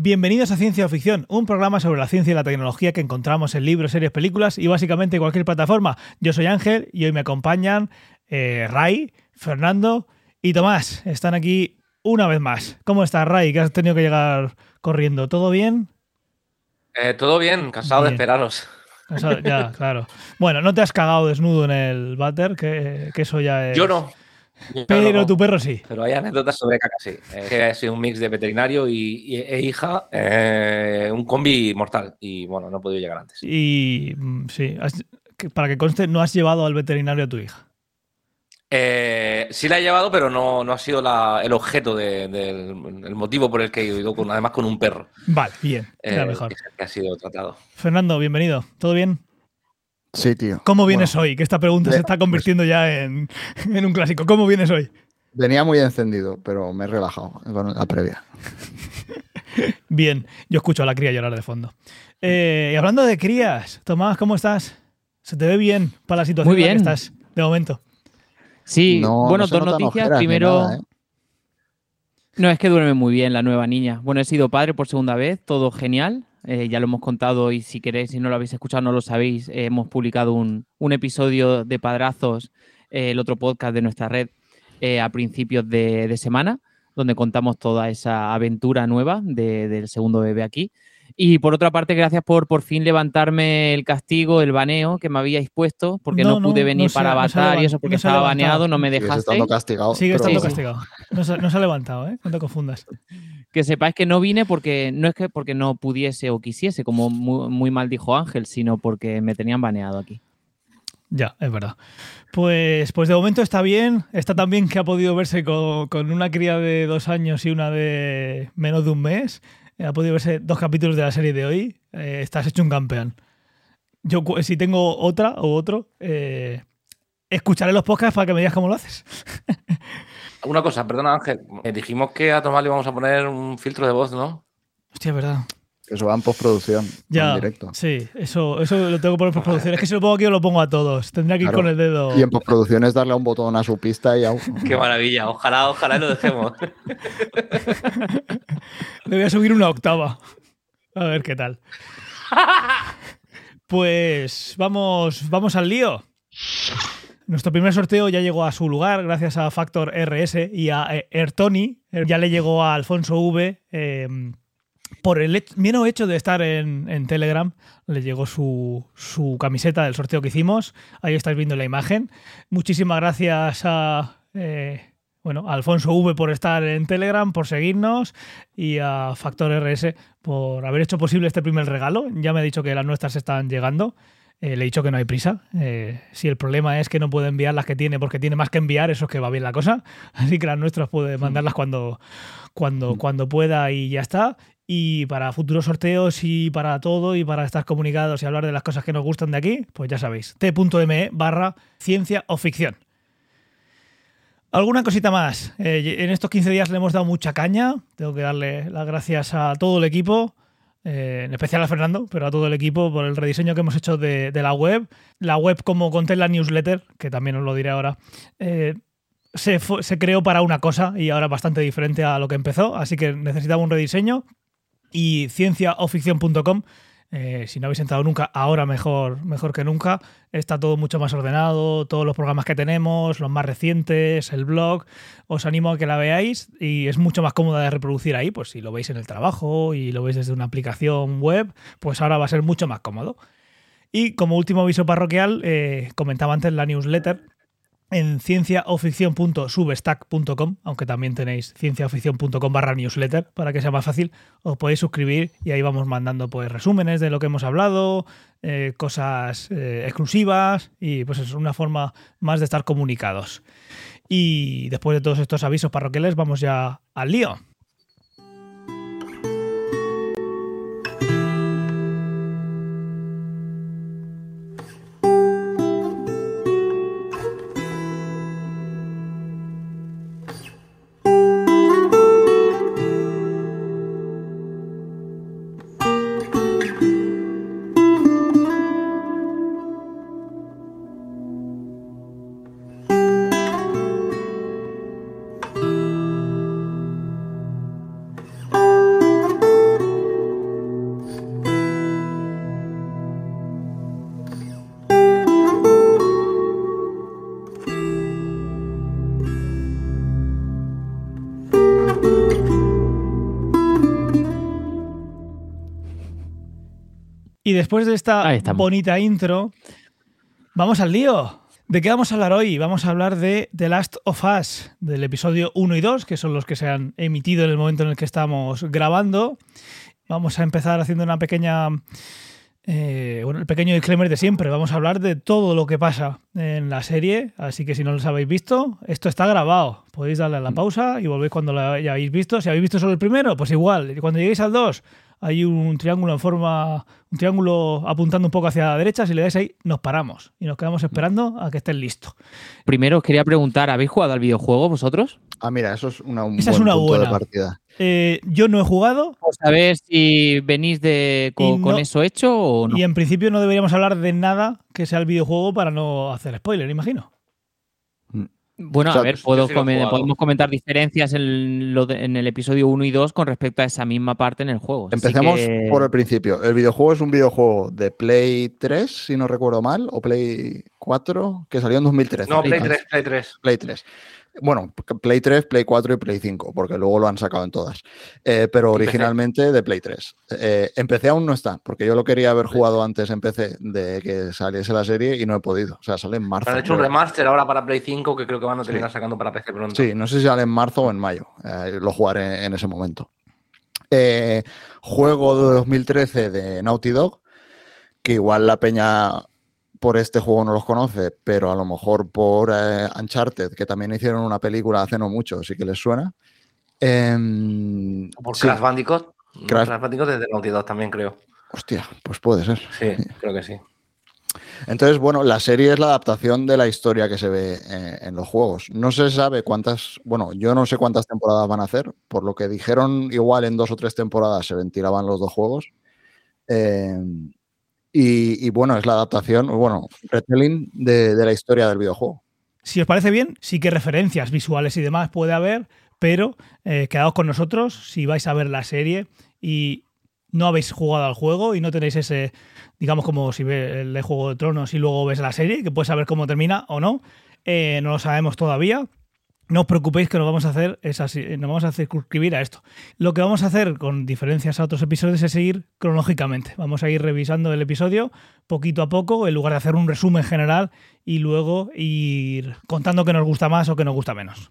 Bienvenidos a Ciencia Ficción, un programa sobre la ciencia y la tecnología que encontramos en libros, series, películas y básicamente cualquier plataforma. Yo soy Ángel y hoy me acompañan eh, Ray, Fernando y Tomás. Están aquí una vez más. ¿Cómo estás, Ray? Que has tenido que llegar corriendo. ¿Todo bien? Eh, todo bien, cansado de esperaros. ya, claro. Bueno, no te has cagado desnudo en el váter, que, que eso ya es. Yo no. Pero tu perro sí. Pero hay anécdotas sobre caca, sí. Eh, sido un mix de veterinario y, e hija, eh, un combi mortal. Y bueno, no he podido llegar antes. Y mm, sí, para que conste, no has llevado al veterinario a tu hija. Eh, sí la he llevado, pero no, no ha sido el objeto del el motivo por el que he ido, con, además con un perro. Vale, bien, era mejor. Que ha sido tratado. Fernando, bienvenido. ¿Todo bien? Sí, tío. ¿Cómo vienes hoy? Que esta pregunta se está pues convirtiendo ya en, un clásico. ¿Cómo vienes hoy? Venía muy encendido, pero me he relajado con la previa. Bien, yo escucho a la cría llorar de fondo. Eh, y hablando de crías, Tomás, ¿cómo estás? ¿Se te ve bien para la situación en la que estás de momento? Sí, bueno, dos noticias. Primero, ¿eh? no es que duerme muy bien la nueva niña. Bueno, he sido padre por segunda vez, todo genial. Eh, ya lo hemos contado y si queréis, si no lo habéis escuchado, no lo sabéis, eh, hemos publicado un, episodio de Padrazos, eh, el otro podcast de nuestra red, a principios de, semana, donde contamos toda esa aventura nueva del segundo bebé aquí. Y por otra parte, gracias por por fin levantarme el castigo, el baneo que me habíais puesto, porque no, pude venir para Avatar y eso porque estaba baneado, no me dejaste. Sigue estando castigado. No se, ha levantado, ¿eh? No te confundas que sepáis que no vine porque no es que porque no pudiese o quisiese, como muy, mal dijo Ángel, sino porque me tenían baneado aquí. Ya, es verdad. Pues, pues de momento está bien. Está tan bien que ha podido verse con, una cría de dos años y una de menos de un mes. Ha podido verse dos capítulos de la serie de hoy. Eh, estás hecho un campeón. Yo, si tengo otra o otro, eh, escucharé los podcasts para que me digas cómo lo haces. Una cosa, perdona Ángel, eh, dijimos que a Tomás le íbamos a poner un filtro de voz, ¿no? Hostia, verdad. Eso va en postproducción. Ya, en directo. Sí, eso, eso lo tengo que poner en postproducción. Es que si lo pongo aquí, lo pongo a todos. Tendría que ir con el dedo. Y en postproducción es darle un botón a su pista y ya. Qué maravilla. Ojalá, ojalá lo dejemos. Le voy a subir una octava. A ver qué tal. Pues vamos, vamos al lío. Nuestro primer sorteo ya llegó a su lugar gracias a Factor RS y a eh, Ertoni. Ya le llegó a Alfonso V. Em, por el mero hecho de estar en, Telegram, le llegó su, camiseta del sorteo que hicimos. Ahí estáis viendo la imagen. Muchísimas gracias a, eh, bueno, a Alfonso V por estar en Telegram, por seguirnos y a Factor RS por haber hecho posible este primer regalo. Ya me ha dicho que las nuestras están llegando. Eh, le he dicho que no hay prisa. Eh, si el problema es que no puede enviar las que tiene porque tiene más que enviar, eso es que va bien la cosa. Así que las nuestras puede mandarlas cuando, cuando, cuando pueda y ya está. Y para futuros sorteos y para todo y para estar comunicados y hablar de las cosas que nos gustan de aquí, pues ya sabéis, t.me barra ciencia o ficción. ¿Alguna cosita más? Eh, en estos 15 días le hemos dado mucha caña. Tengo que darle las gracias a todo el equipo. Eh, en especial a Fernando, pero a todo el equipo por el rediseño que hemos hecho de, la web. La web, como conté en la newsletter, que también os lo diré ahora, eh, se, se, creó para una cosa y ahora bastante diferente a lo que empezó, así que necesitaba un rediseño. Y cienciaoficción.com eh, si no habéis entrado nunca, ahora mejor, mejor que nunca. Está todo mucho más ordenado, todos los programas que tenemos, los más recientes, el blog. Os animo a que la veáis y es mucho más cómoda de reproducir ahí. Pues si lo veis en el trabajo y lo veis desde una aplicación web, pues ahora va a ser mucho más cómodo. Y como último aviso parroquial, eh, comentaba antes la newsletter en cienciaoficción.substack.com, aunque también tenéis cienciaoficción.com barra newsletter para que sea más fácil, os podéis suscribir y ahí vamos mandando pues resúmenes de lo que hemos hablado, eh, cosas eh, exclusivas y pues es una forma más de estar comunicados. Y después de todos estos avisos parroquiales vamos ya al lío. Después de esta bonita intro, vamos al lío. ¿De qué vamos a hablar hoy? Vamos a hablar de The Last of Us, del episodio 1 y 2, que son los que se han emitido en el momento en el que estamos grabando. Vamos a empezar haciendo una pequeña eh, bueno, el pequeño disclaimer de siempre. Vamos a hablar de todo lo que pasa en la serie. Así que si no los habéis visto, esto está grabado. Podéis darle a la mm. pausa y volvéis cuando lo hayáis visto. Si habéis visto solo el primero, pues igual. Cuando lleguéis al 2, hay un triángulo en forma, un triángulo apuntando un poco hacia la derecha, si le dais ahí, nos paramos y nos quedamos esperando a que estén listos. Primero os quería preguntar, ¿habéis jugado al videojuego vosotros? Ah, mira, eso es una, un Esa es una buena partida. Eh, yo no he jugado. A ver si venís de, con, eso hecho o no. Y en principio no deberíamos hablar de nada que sea el videojuego para no hacer spoiler, imagino. Bueno, a ver, podemos comentar diferencias en, el episodio 1 y 2 con respecto a esa misma parte en el juego. Empecemos por el principio. El videojuego es un videojuego de Play 3, si no recuerdo mal, o Play 4, que salió en 2013. No, Play 3, Play 3. Play 3. Bueno, Play 3, Play 4 y Play 5, porque luego lo han sacado en todas. Eh, pero originalmente de Play 3. Eh, en PC aún no está, porque yo lo quería haber jugado antes en PC de que saliese la serie y no he podido. O sea, sale en marzo. Han hecho un remaster ahora para Play 5 que creo que van a terminar sacando para PC pronto. Sí, no sé si sale en marzo o en mayo. Eh, lo jugaré en ese momento. juego de 2013 de Naughty Dog, que igual la peña por este juego no los conoce, pero a lo mejor por eh, Uncharted, que también hicieron una película hace no mucho, sí que les suena. Em, por Crash Bandicoot. Crash... Bandicoot desde Naughty Dog también creo. Hostia, pues puede ser. Sí, creo que sí. Entonces, bueno, la serie es la adaptación de la historia que se ve eh, en los juegos. No se sabe cuántas, bueno, yo no sé cuántas temporadas van a hacer, por lo que dijeron, igual en dos o tres temporadas se ventilaban los dos juegos. Eh, y, bueno, es la adaptación, bueno, retelling de, la historia del videojuego. Si os parece bien, sí que referencias visuales y demás puede haber, pero eh, quedaos con nosotros si vais a ver la serie y no habéis jugado al juego y no tenéis ese, digamos, como si ves el Juego de Tronos y luego ves la serie, que puedes saber cómo termina o no. Eh, no lo sabemos todavía. No os preocupéis que nos vamos a hacer es así, nos vamos a circunscribir a esto. Lo que vamos a hacer, con diferencias a otros episodios, es seguir cronológicamente. Vamos a ir revisando el episodio poquito a poco, en lugar de hacer un resumen general y luego ir contando qué nos gusta más o qué nos gusta menos.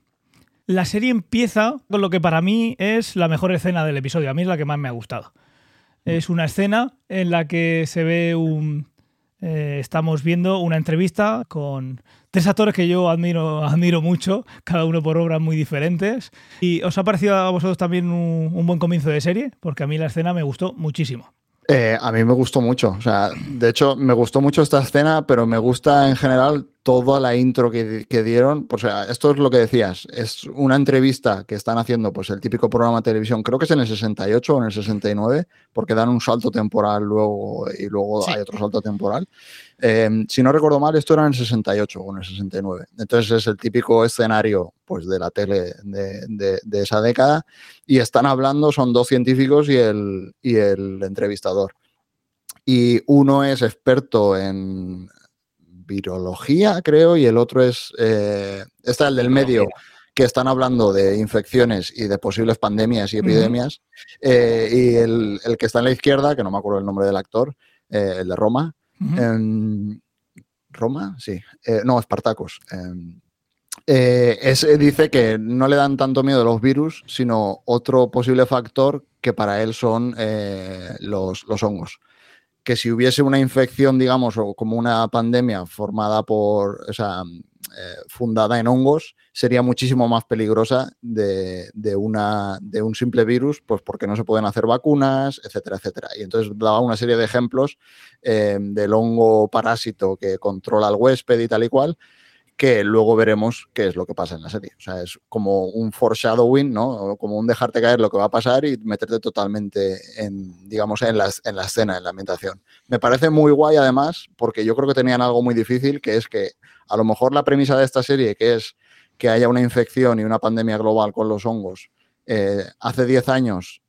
La serie empieza con lo que para mí es la mejor escena del episodio. A mí es la que más me ha gustado. Es una escena en la que se ve un, eh, estamos viendo una entrevista con tres actores que yo admiro, admiro mucho, cada uno por obras muy diferentes. ¿Y os ha parecido a vosotros también un buen comienzo de serie? Porque a mí la escena me gustó muchísimo. Eh, a mí me gustó mucho. O sea, de hecho, me gustó mucho esta escena, pero me gusta en general toda la intro que, dieron. O sea, esto es lo que decías. Es una entrevista que están haciendo, pues el típico programa de televisión, creo que es en el 68 o en el 69, porque dan un salto temporal luego y luego hay otro salto temporal. Em, si no recuerdo mal, esto era en el 68 o en el 69. Entonces es el típico escenario pues, de la tele de, esa década. Y están hablando, son dos científicos y el, y el entrevistador. Y uno es experto en virología, creo, y el otro es, eh, está el del medio, que están hablando de infecciones y de posibles pandemias y epidemias. Eh, y el, que está en la izquierda, que no me acuerdo el nombre del actor, eh, el de Roma, en Roma, sí. No, Espartacos. Em, dice que no le dan tanto miedo los virus, sino otro posible factor que para él son eh, los, los, hongos. Que si hubiese una infección, digamos, o como una pandemia formada por, o sea, fundada en hongos, sería muchísimo más peligrosa de, una, de un simple virus, pues porque no se pueden hacer vacunas, etcétera, etcétera. Y entonces daba una serie de ejemplos eh, del hongo parásito que controla al huésped y tal y cual, que luego veremos qué es lo que pasa en la serie. O sea, es como un foreshadowing, ¿no? Como un dejarte caer lo que va a pasar y meterte totalmente en, digamos, en la, en la escena, en la ambientación. Me parece muy guay además, porque yo creo que tenían algo muy difícil, que es que a lo mejor la premisa de esta serie, que es que haya una infección y una pandemia global con los hongos eh, hace 10 años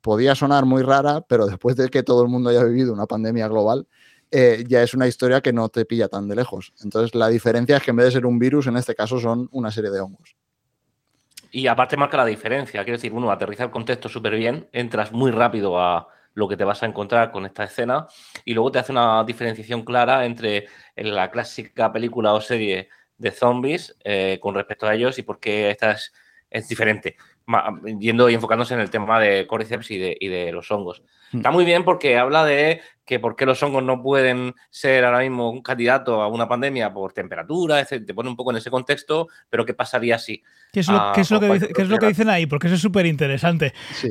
podía sonar muy rara, pero después de que todo el mundo haya vivido una pandemia global, eh, ya es una historia que no te pilla tan de lejos. Entonces, la diferencia es que en vez de ser un virus, en este caso son una serie de hongos. Y aparte marca la diferencia, quiero decir, uno, aterriza el contexto súper bien, entras muy rápido a, lo que te vas a encontrar con esta escena y luego te hace una diferenciación clara entre la clásica película o serie de zombies eh, con respecto a ellos y por qué esta es, es diferente yendo y enfocándose en el tema de Cordyceps y de, y de los hongos. Hmm. Está muy bien porque habla de que por qué los hongos no pueden ser ahora mismo un candidato a una pandemia por temperatura, te pone un poco en ese contexto, pero ¿qué pasaría si? ¿Qué es lo, ah, es lo, que, dicen ahí? Porque eso es súper interesante. Sí.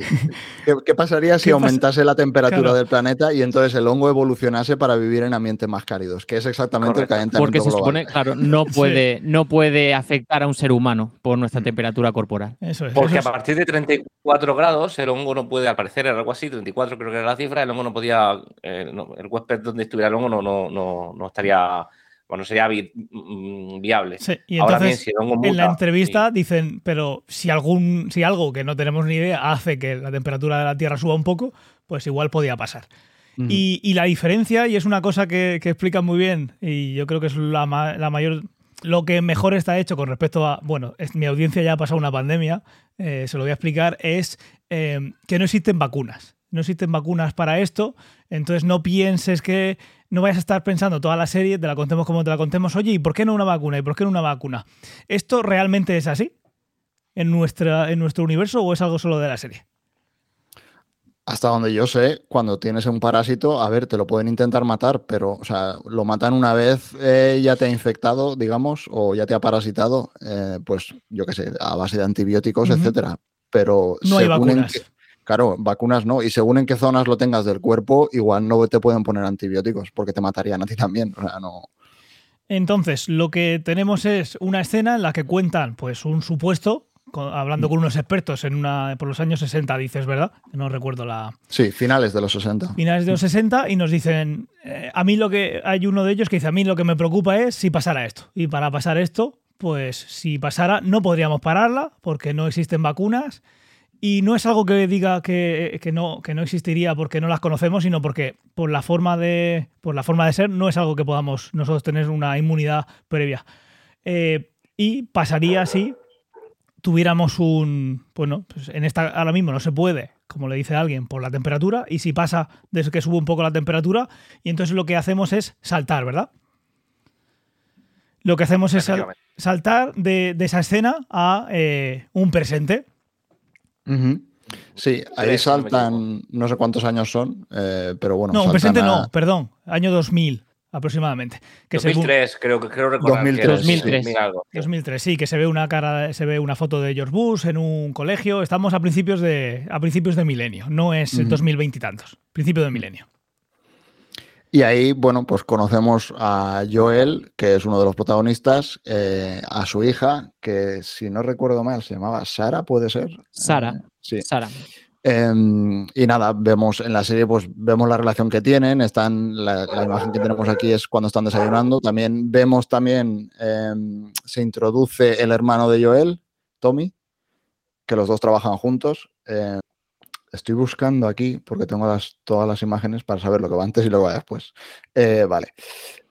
¿Qué, pasaría si aumentase la temperatura del planeta y entonces el hongo evolucionase para vivir en ambientes más cálidos? Que es exactamente el calentamiento Porque se supone, claro, no puede, no puede afectar a un ser humano por nuestra hmm. temperatura corporal. Eso es. Porque a partir de 34 grados el hongo no puede, aparecer algo así, 34 creo que era la cifra, el hongo no podía... Eh, el huésped donde estuviera el hongo no, no, no, estaría bueno, sería mm, viable. y entonces, en la entrevista dicen, pero si algún, si algo que no tenemos ni idea hace que la temperatura de la Tierra suba un poco, pues igual podía pasar. y, la diferencia, y es una cosa que, que explican muy bien, y yo creo que es la, mayor, lo que mejor está hecho con respecto a, bueno, mi audiencia ya ha pasado una pandemia, eh, se lo voy a explicar, es eh, que no existen vacunas no existen vacunas para esto, entonces no pienses que no vayas a estar pensando toda la serie, te la contemos como te la contemos, oye, ¿y por qué no una vacuna? ¿Y por qué no una vacuna? ¿Esto realmente es así en, nuestra, en nuestro universo o es algo solo de la serie? Hasta donde yo sé, cuando tienes un parásito, a ver, te lo pueden intentar matar, pero, o sea, lo matan una vez, eh, ya te ha infectado, digamos, o ya te ha parasitado, eh, pues, yo qué sé, a base de antibióticos, etcétera. Pero no hay vacunas. Claro, vacunas no. Y según en qué zonas lo tengas del cuerpo, igual no te pueden poner antibióticos porque te matarían a ti también. O sea, no. Entonces, lo que tenemos es una escena en la que cuentan, pues, un supuesto, hablando con unos expertos en una, por los años 60, dices, ¿verdad? No recuerdo la. Sí, finales de los 60. Finales de los 60, y nos dicen. Eh, a mí lo que. Hay uno de ellos que dice: A mí lo que me preocupa es si pasara esto. Y para pasar esto, pues si pasara, no podríamos pararla porque no existen vacunas y no es algo que diga que, no, que no existiría porque no las conocemos, sino porque por la, forma de, por la forma de ser no es algo que podamos nosotros tener una inmunidad previa. Eh, y pasaría si tuviéramos un. Bueno, pues en esta ahora mismo no se puede, como le dice alguien, por la temperatura. Y si pasa desde que sube un poco la temperatura, y entonces lo que hacemos es saltar, ¿verdad? Lo que hacemos es saltar de, esa escena a eh, un presente. Sí, ahí saltan, no sé cuántos años son, eh, pero bueno. No, presente no, perdón, año 2000 aproximadamente. Que 2003, creo que creo recordar. 2003. 2003. sí, que se ve una cara, se ve una foto de George Bush en un colegio. Estamos a principios de, a principios de milenio, no es uh 2020 y tantos, principio de milenio. Y ahí, bueno, pues conocemos a Joel, que es uno de los protagonistas, eh, a su hija, que si no recuerdo mal se llamaba Sara, ¿puede ser? Sara. Eh, sí. Sara. Em, y nada, vemos en la serie, pues vemos la relación que tienen. Están, la, imagen que tenemos aquí es cuando están desayunando. También vemos también, em, se introduce el hermano de Joel, Tommy, que los dos trabajan juntos. Estoy buscando aquí porque tengo las, todas las imágenes para saber lo que va antes y lo que va después. Eh, vale.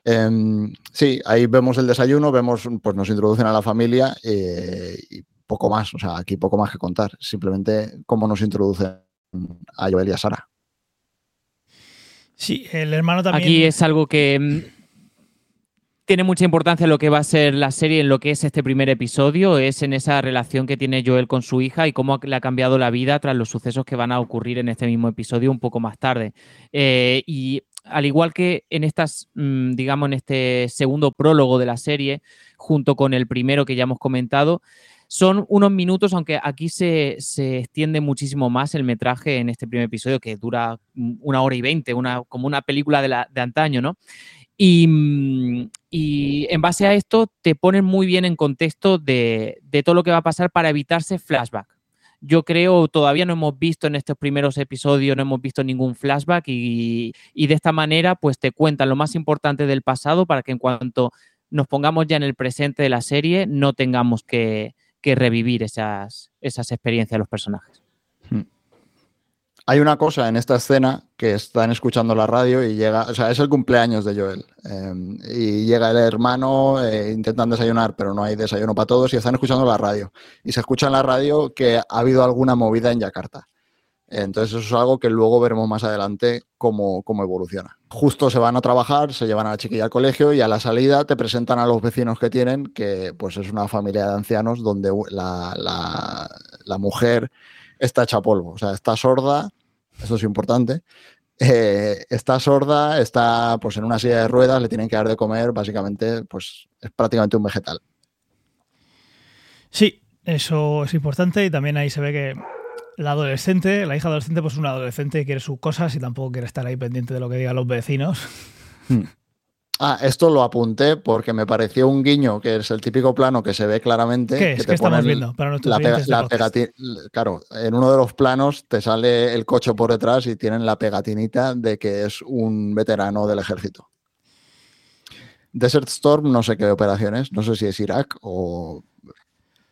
Em, sí, ahí vemos el desayuno, vemos, pues nos introducen a la familia eh, y poco más. O sea, aquí poco más que contar. Simplemente cómo nos introducen a Joel y a Sara. Sí, el hermano también. Aquí es algo que mm, tiene mucha importancia lo que va a ser la serie en lo que es este primer episodio, es en esa relación que tiene Joel con su hija y cómo le ha cambiado la vida tras los sucesos que van a ocurrir en este mismo episodio un poco más tarde. Eh, y al igual que en estas, mm, digamos, en este segundo prólogo de la serie, junto con el primero que ya hemos comentado, son unos minutos, aunque aquí se, extiende muchísimo más el metraje en este primer episodio, que dura una hora y veinte, una, como una película de, la, de antaño, ¿no? Mm, y, en base a esto te ponen muy bien en contexto de, todo lo que va a pasar para evitarse flashback. Yo creo, todavía no hemos visto en estos primeros episodios, no hemos visto ningún flashback y, de esta manera pues te cuentan lo más importante del pasado para que en cuanto nos pongamos ya en el presente de la serie no tengamos que, revivir esas experiencias de los personajes. Hay una cosa en esta escena que están escuchando la radio y llega, o sea, es el cumpleaños de Joel. Em, y llega el hermano, eh, intentan desayunar, pero no hay desayuno para todos y están escuchando la radio. Y se escucha en la radio que ha habido alguna movida en Yakarta. Entonces eso es algo que luego veremos más adelante cómo, cómo, evoluciona. Justo se van a trabajar, se llevan a la chiquilla al colegio y a la salida te presentan a los vecinos que tienen, que pues es una familia de ancianos donde la, la, mujer está hecha polvo, o sea, está sorda, eso es importante, eh, está sorda, está pues en una silla de ruedas, le tienen que dar de comer, básicamente pues es prácticamente un vegetal. Sí, eso es importante y también ahí se ve que la adolescente, la hija adolescente, pues es una adolescente que quiere sus cosas y tampoco quiere estar ahí pendiente de lo que digan los vecinos. Hmm. Ah, esto lo apunté porque me pareció un guiño, que es el típico plano que se ve claramente. ¿Qué es? Que estamos viendo para la, Claro, en uno de los planos te sale el coche por detrás y tienen la pegatinita de que es un veterano del ejército. Desert Storm, no sé qué operación es, no sé si es Irak o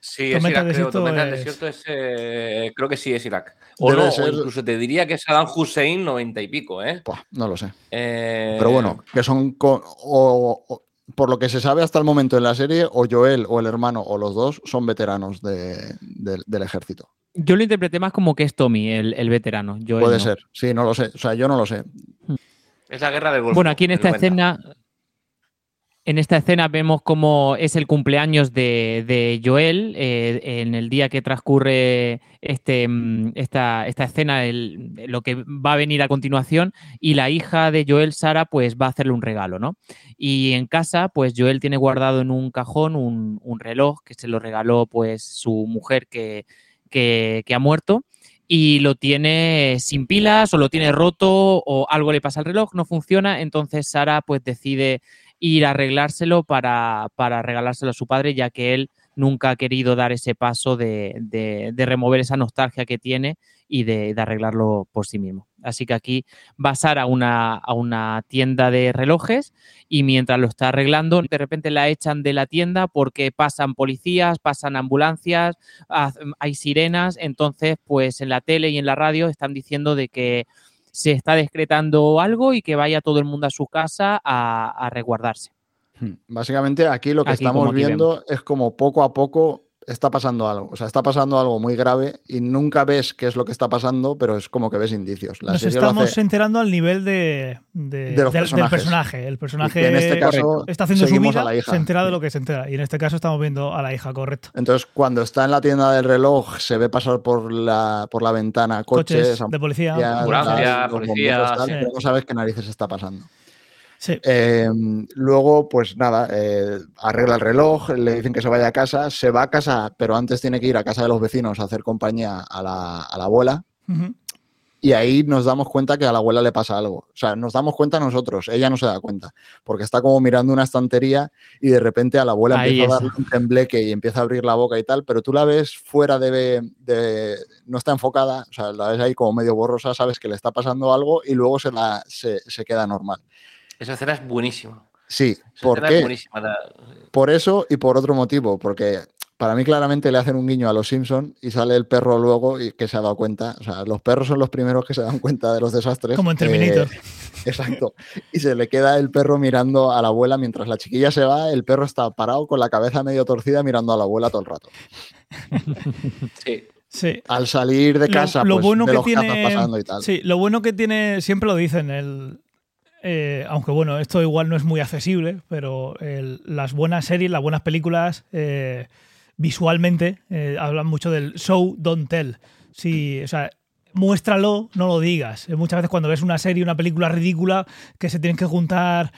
Sí, es Irak, creo. Desierto es, eh, creo que sí es Irak. O no, incluso te diría que es Saddam Hussein 90 y pico, ¿eh? no lo sé. Eh, Pero bueno, que son. por lo que se sabe hasta el momento en la serie, o Joel o el hermano o los dos son veteranos del ejército. Yo lo interpreté más como que es Tommy, el, veterano. Puede ser, sí, no lo sé. O sea, yo no lo sé. Es la guerra del Golfo. Bueno, aquí en esta escena en esta escena vemos cómo es el cumpleaños de, Joel eh, en el día que transcurre este, mm, esta, escena, lo que va a venir a continuación, y la hija de Joel, Sara, pues va a hacerle un regalo, ¿no? Y en casa, pues Joel tiene guardado en un cajón un, reloj que se lo regaló pues su mujer que, que ha muerto y lo tiene sin pilas o lo tiene roto o algo le pasa al reloj, no funciona, entonces Sara pues decide ir a arreglárselo para, regalárselo a su padre, ya que él nunca ha querido dar ese paso de, remover esa nostalgia que tiene y de, arreglarlo por sí mismo. Así que aquí va a una, a una tienda de relojes y mientras lo está arreglando, de repente la echan de la tienda porque pasan policías, pasan ambulancias, hay sirenas, entonces pues en la tele y en la radio están diciendo de que se está decretando algo y que vaya todo el mundo a su casa a, resguardarse. Hmm. Básicamente aquí lo que estamos viendo es como poco a poco está pasando algo. O sea, está pasando algo muy grave y nunca ves qué es lo que está pasando, pero es como que ves indicios. Nos estamos enterando al nivel de, del, personaje. El personaje en este caso, está haciendo su vida, se entera de lo que se entera. Y en este caso estamos viendo a la hija, correcto. Entonces, cuando está en la tienda del reloj, se ve pasar por la, por la ventana coches, de policía, policía, no sabes qué narices está pasando. Em, luego, pues nada, eh, arregla el reloj, le dicen que se vaya a casa, se va a casa, pero antes tiene que ir a casa de los vecinos a hacer compañía a la, abuela. Y ahí nos damos cuenta que a la abuela le pasa algo. O sea, nos damos cuenta nosotros, ella no se da cuenta, porque está como mirando una estantería y de repente a la abuela empieza a darle un tembleque y empieza a abrir la boca y tal, pero tú la ves fuera de, no está enfocada, o sea, la ves ahí como medio borrosa, sabes que le está pasando algo y luego se, la, se, se queda normal. Esa escena es buenísima. Sí, ¿por qué? Por eso y por otro motivo, porque para mí claramente le hacen un guiño a los Simpsons y sale el perro luego y que se ha dado cuenta. O sea, los perros son los primeros que se dan cuenta de los desastres. Como en Terminator. Eh, exacto. Y se le queda el perro mirando a la abuela mientras la chiquilla se va, el perro está parado con la cabeza medio torcida mirando a la abuela todo el rato. Sí. Sí. Al salir de casa, lo, pues, bueno que tiene, pasando y tal. Sí, lo bueno que tiene, siempre lo dicen, el, eh, aunque bueno, esto igual no es muy accesible, pero las buenas series, las buenas películas, eh, visualmente eh, hablan mucho del show, don't tell. Sí, o sea, muéstralo, no lo digas. Muchas veces cuando ves una serie, una película ridícula, que se tienen que juntar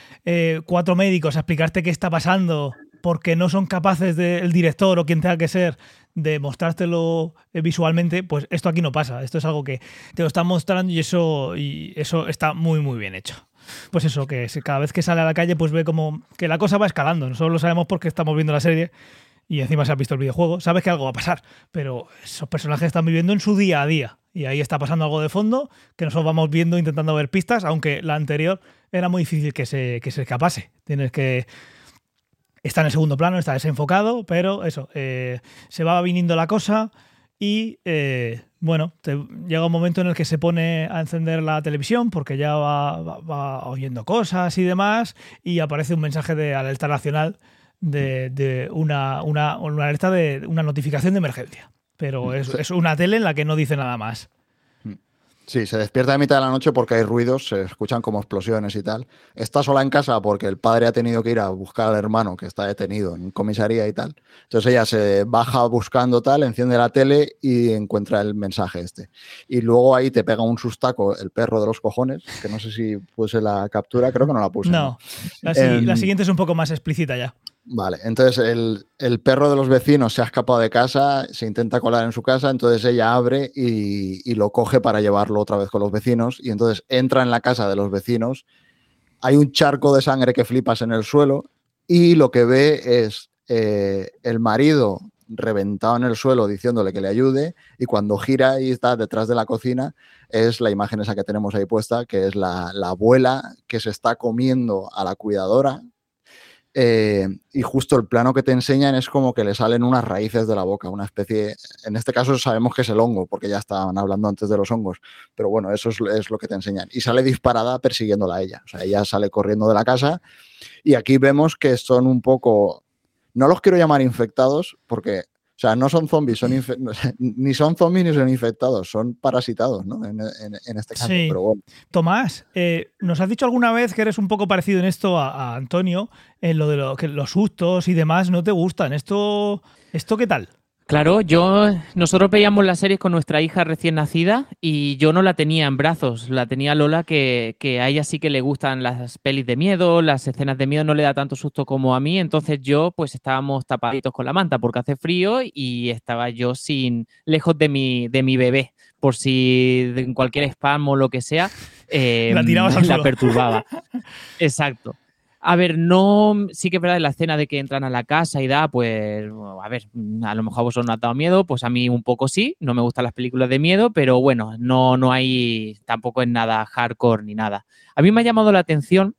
cuatro médicos a explicarte qué está pasando porque no son capaces del director o quien tenga que ser de mostrártelo visualmente, pues esto aquí no pasa. Esto es algo que te lo están mostrando y eso, y eso está muy, muy bien hecho pues eso, que cada vez que sale a la calle, pues ve como que la cosa va escalando. Nosotros lo sabemos porque estamos viendo la serie y encima se ha visto el videojuego. Sabes que algo va a pasar, pero esos personajes están viviendo en su día a día. Y ahí está pasando algo de fondo que nosotros vamos viendo intentando ver pistas, aunque la anterior era muy difícil que se, que se escapase. Tienes que está en el segundo plano, está desenfocado, pero eso, eh, se va viniendo la cosa y eh, bueno, llega un momento en el que se pone a encender la televisión porque ya va, oyendo cosas y demás y aparece un mensaje de alerta nacional de, una, una, alerta de una notificación de emergencia. Pero es, una tele en la que no dice nada más. Sí, se despierta a mitad de la noche porque hay ruidos, se escuchan como explosiones y tal. Está sola en casa porque el padre ha tenido que ir a buscar al hermano que está detenido en comisaría y tal. Entonces ella se baja buscando tal, enciende la tele y encuentra el mensaje este. Y luego ahí te pega un sustaco el perro de los cojones, que no sé si puse la captura, creo que no la puse. No, La, la em, siguiente es un poco más explícita ya. Vale, entonces el, perro de los vecinos se ha escapado de casa, se intenta colar en su casa, entonces ella abre y, lo coge para llevarlo otra vez con los vecinos y entonces entra en la casa de los vecinos, hay un charco de sangre que flipas en el suelo y lo que ve es eh, el marido reventado en el suelo diciéndole que le ayude y cuando gira y está detrás de la cocina es la imagen esa que tenemos ahí puesta, que es la abuela que se está comiendo a la cuidadora eh, y justo el plano que te enseñan es como que le salen unas raíces de la boca, una especie, en este caso sabemos que es el hongo, porque ya estaban hablando antes de los hongos, pero bueno, eso es, lo que te enseñan. Y sale disparada persiguiéndola a ella, o sea, ella sale corriendo de la casa y aquí vemos que son un poco, no los quiero llamar infectados, porque sea, no son zombies, son ni son zombies ni son infectados, son parasitados, ¿no? En, este caso. Sí. Tomás, eh, ¿nos has dicho alguna vez que eres un poco parecido en esto a, Antonio, en lo de lo, que los sustos y demás no te gustan? ¿Esto, esto qué tal? Claro, yo nosotros veíamos las series con nuestra hija recién nacida y yo no la tenía en brazos, la tenía Lola que, a ella sí que le gustan las pelis de miedo, las escenas de miedo no le da tanto susto como a mí, entonces yo pues estábamos tapaditos con la manta porque hace frío y estaba yo sin lejos de mi, de mi bebé por si en cualquier spam o lo que sea eh, la, la perturbaba. Exacto. A ver, no, sí que es verdad la escena de que entran a la casa y da, pues, a ver, a lo mejor a vosotros no ha dado miedo, pues a mí un poco sí, no me gustan las películas de miedo, pero bueno, no, no hay, tampoco es nada hardcore ni nada. A mí me ha llamado la atención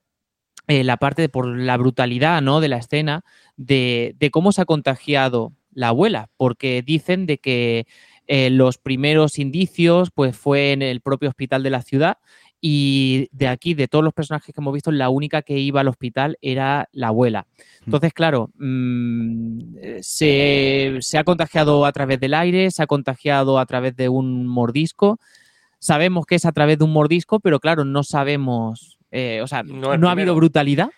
eh, la parte de, por la brutalidad, ¿no? De la escena, de, cómo se ha contagiado la abuela, porque dicen de que eh, los primeros indicios, pues fue en el propio hospital de la ciudad y de aquí, de todos los personajes que hemos visto, la única que iba al hospital era la abuela. Mm. Entonces, claro, mm, se, se, ha contagiado a través del aire, se ha contagiado a través de un mordisco. Sabemos que es a través de un mordisco, pero claro, no sabemos eh, o sea, no, ha habido brutalidad.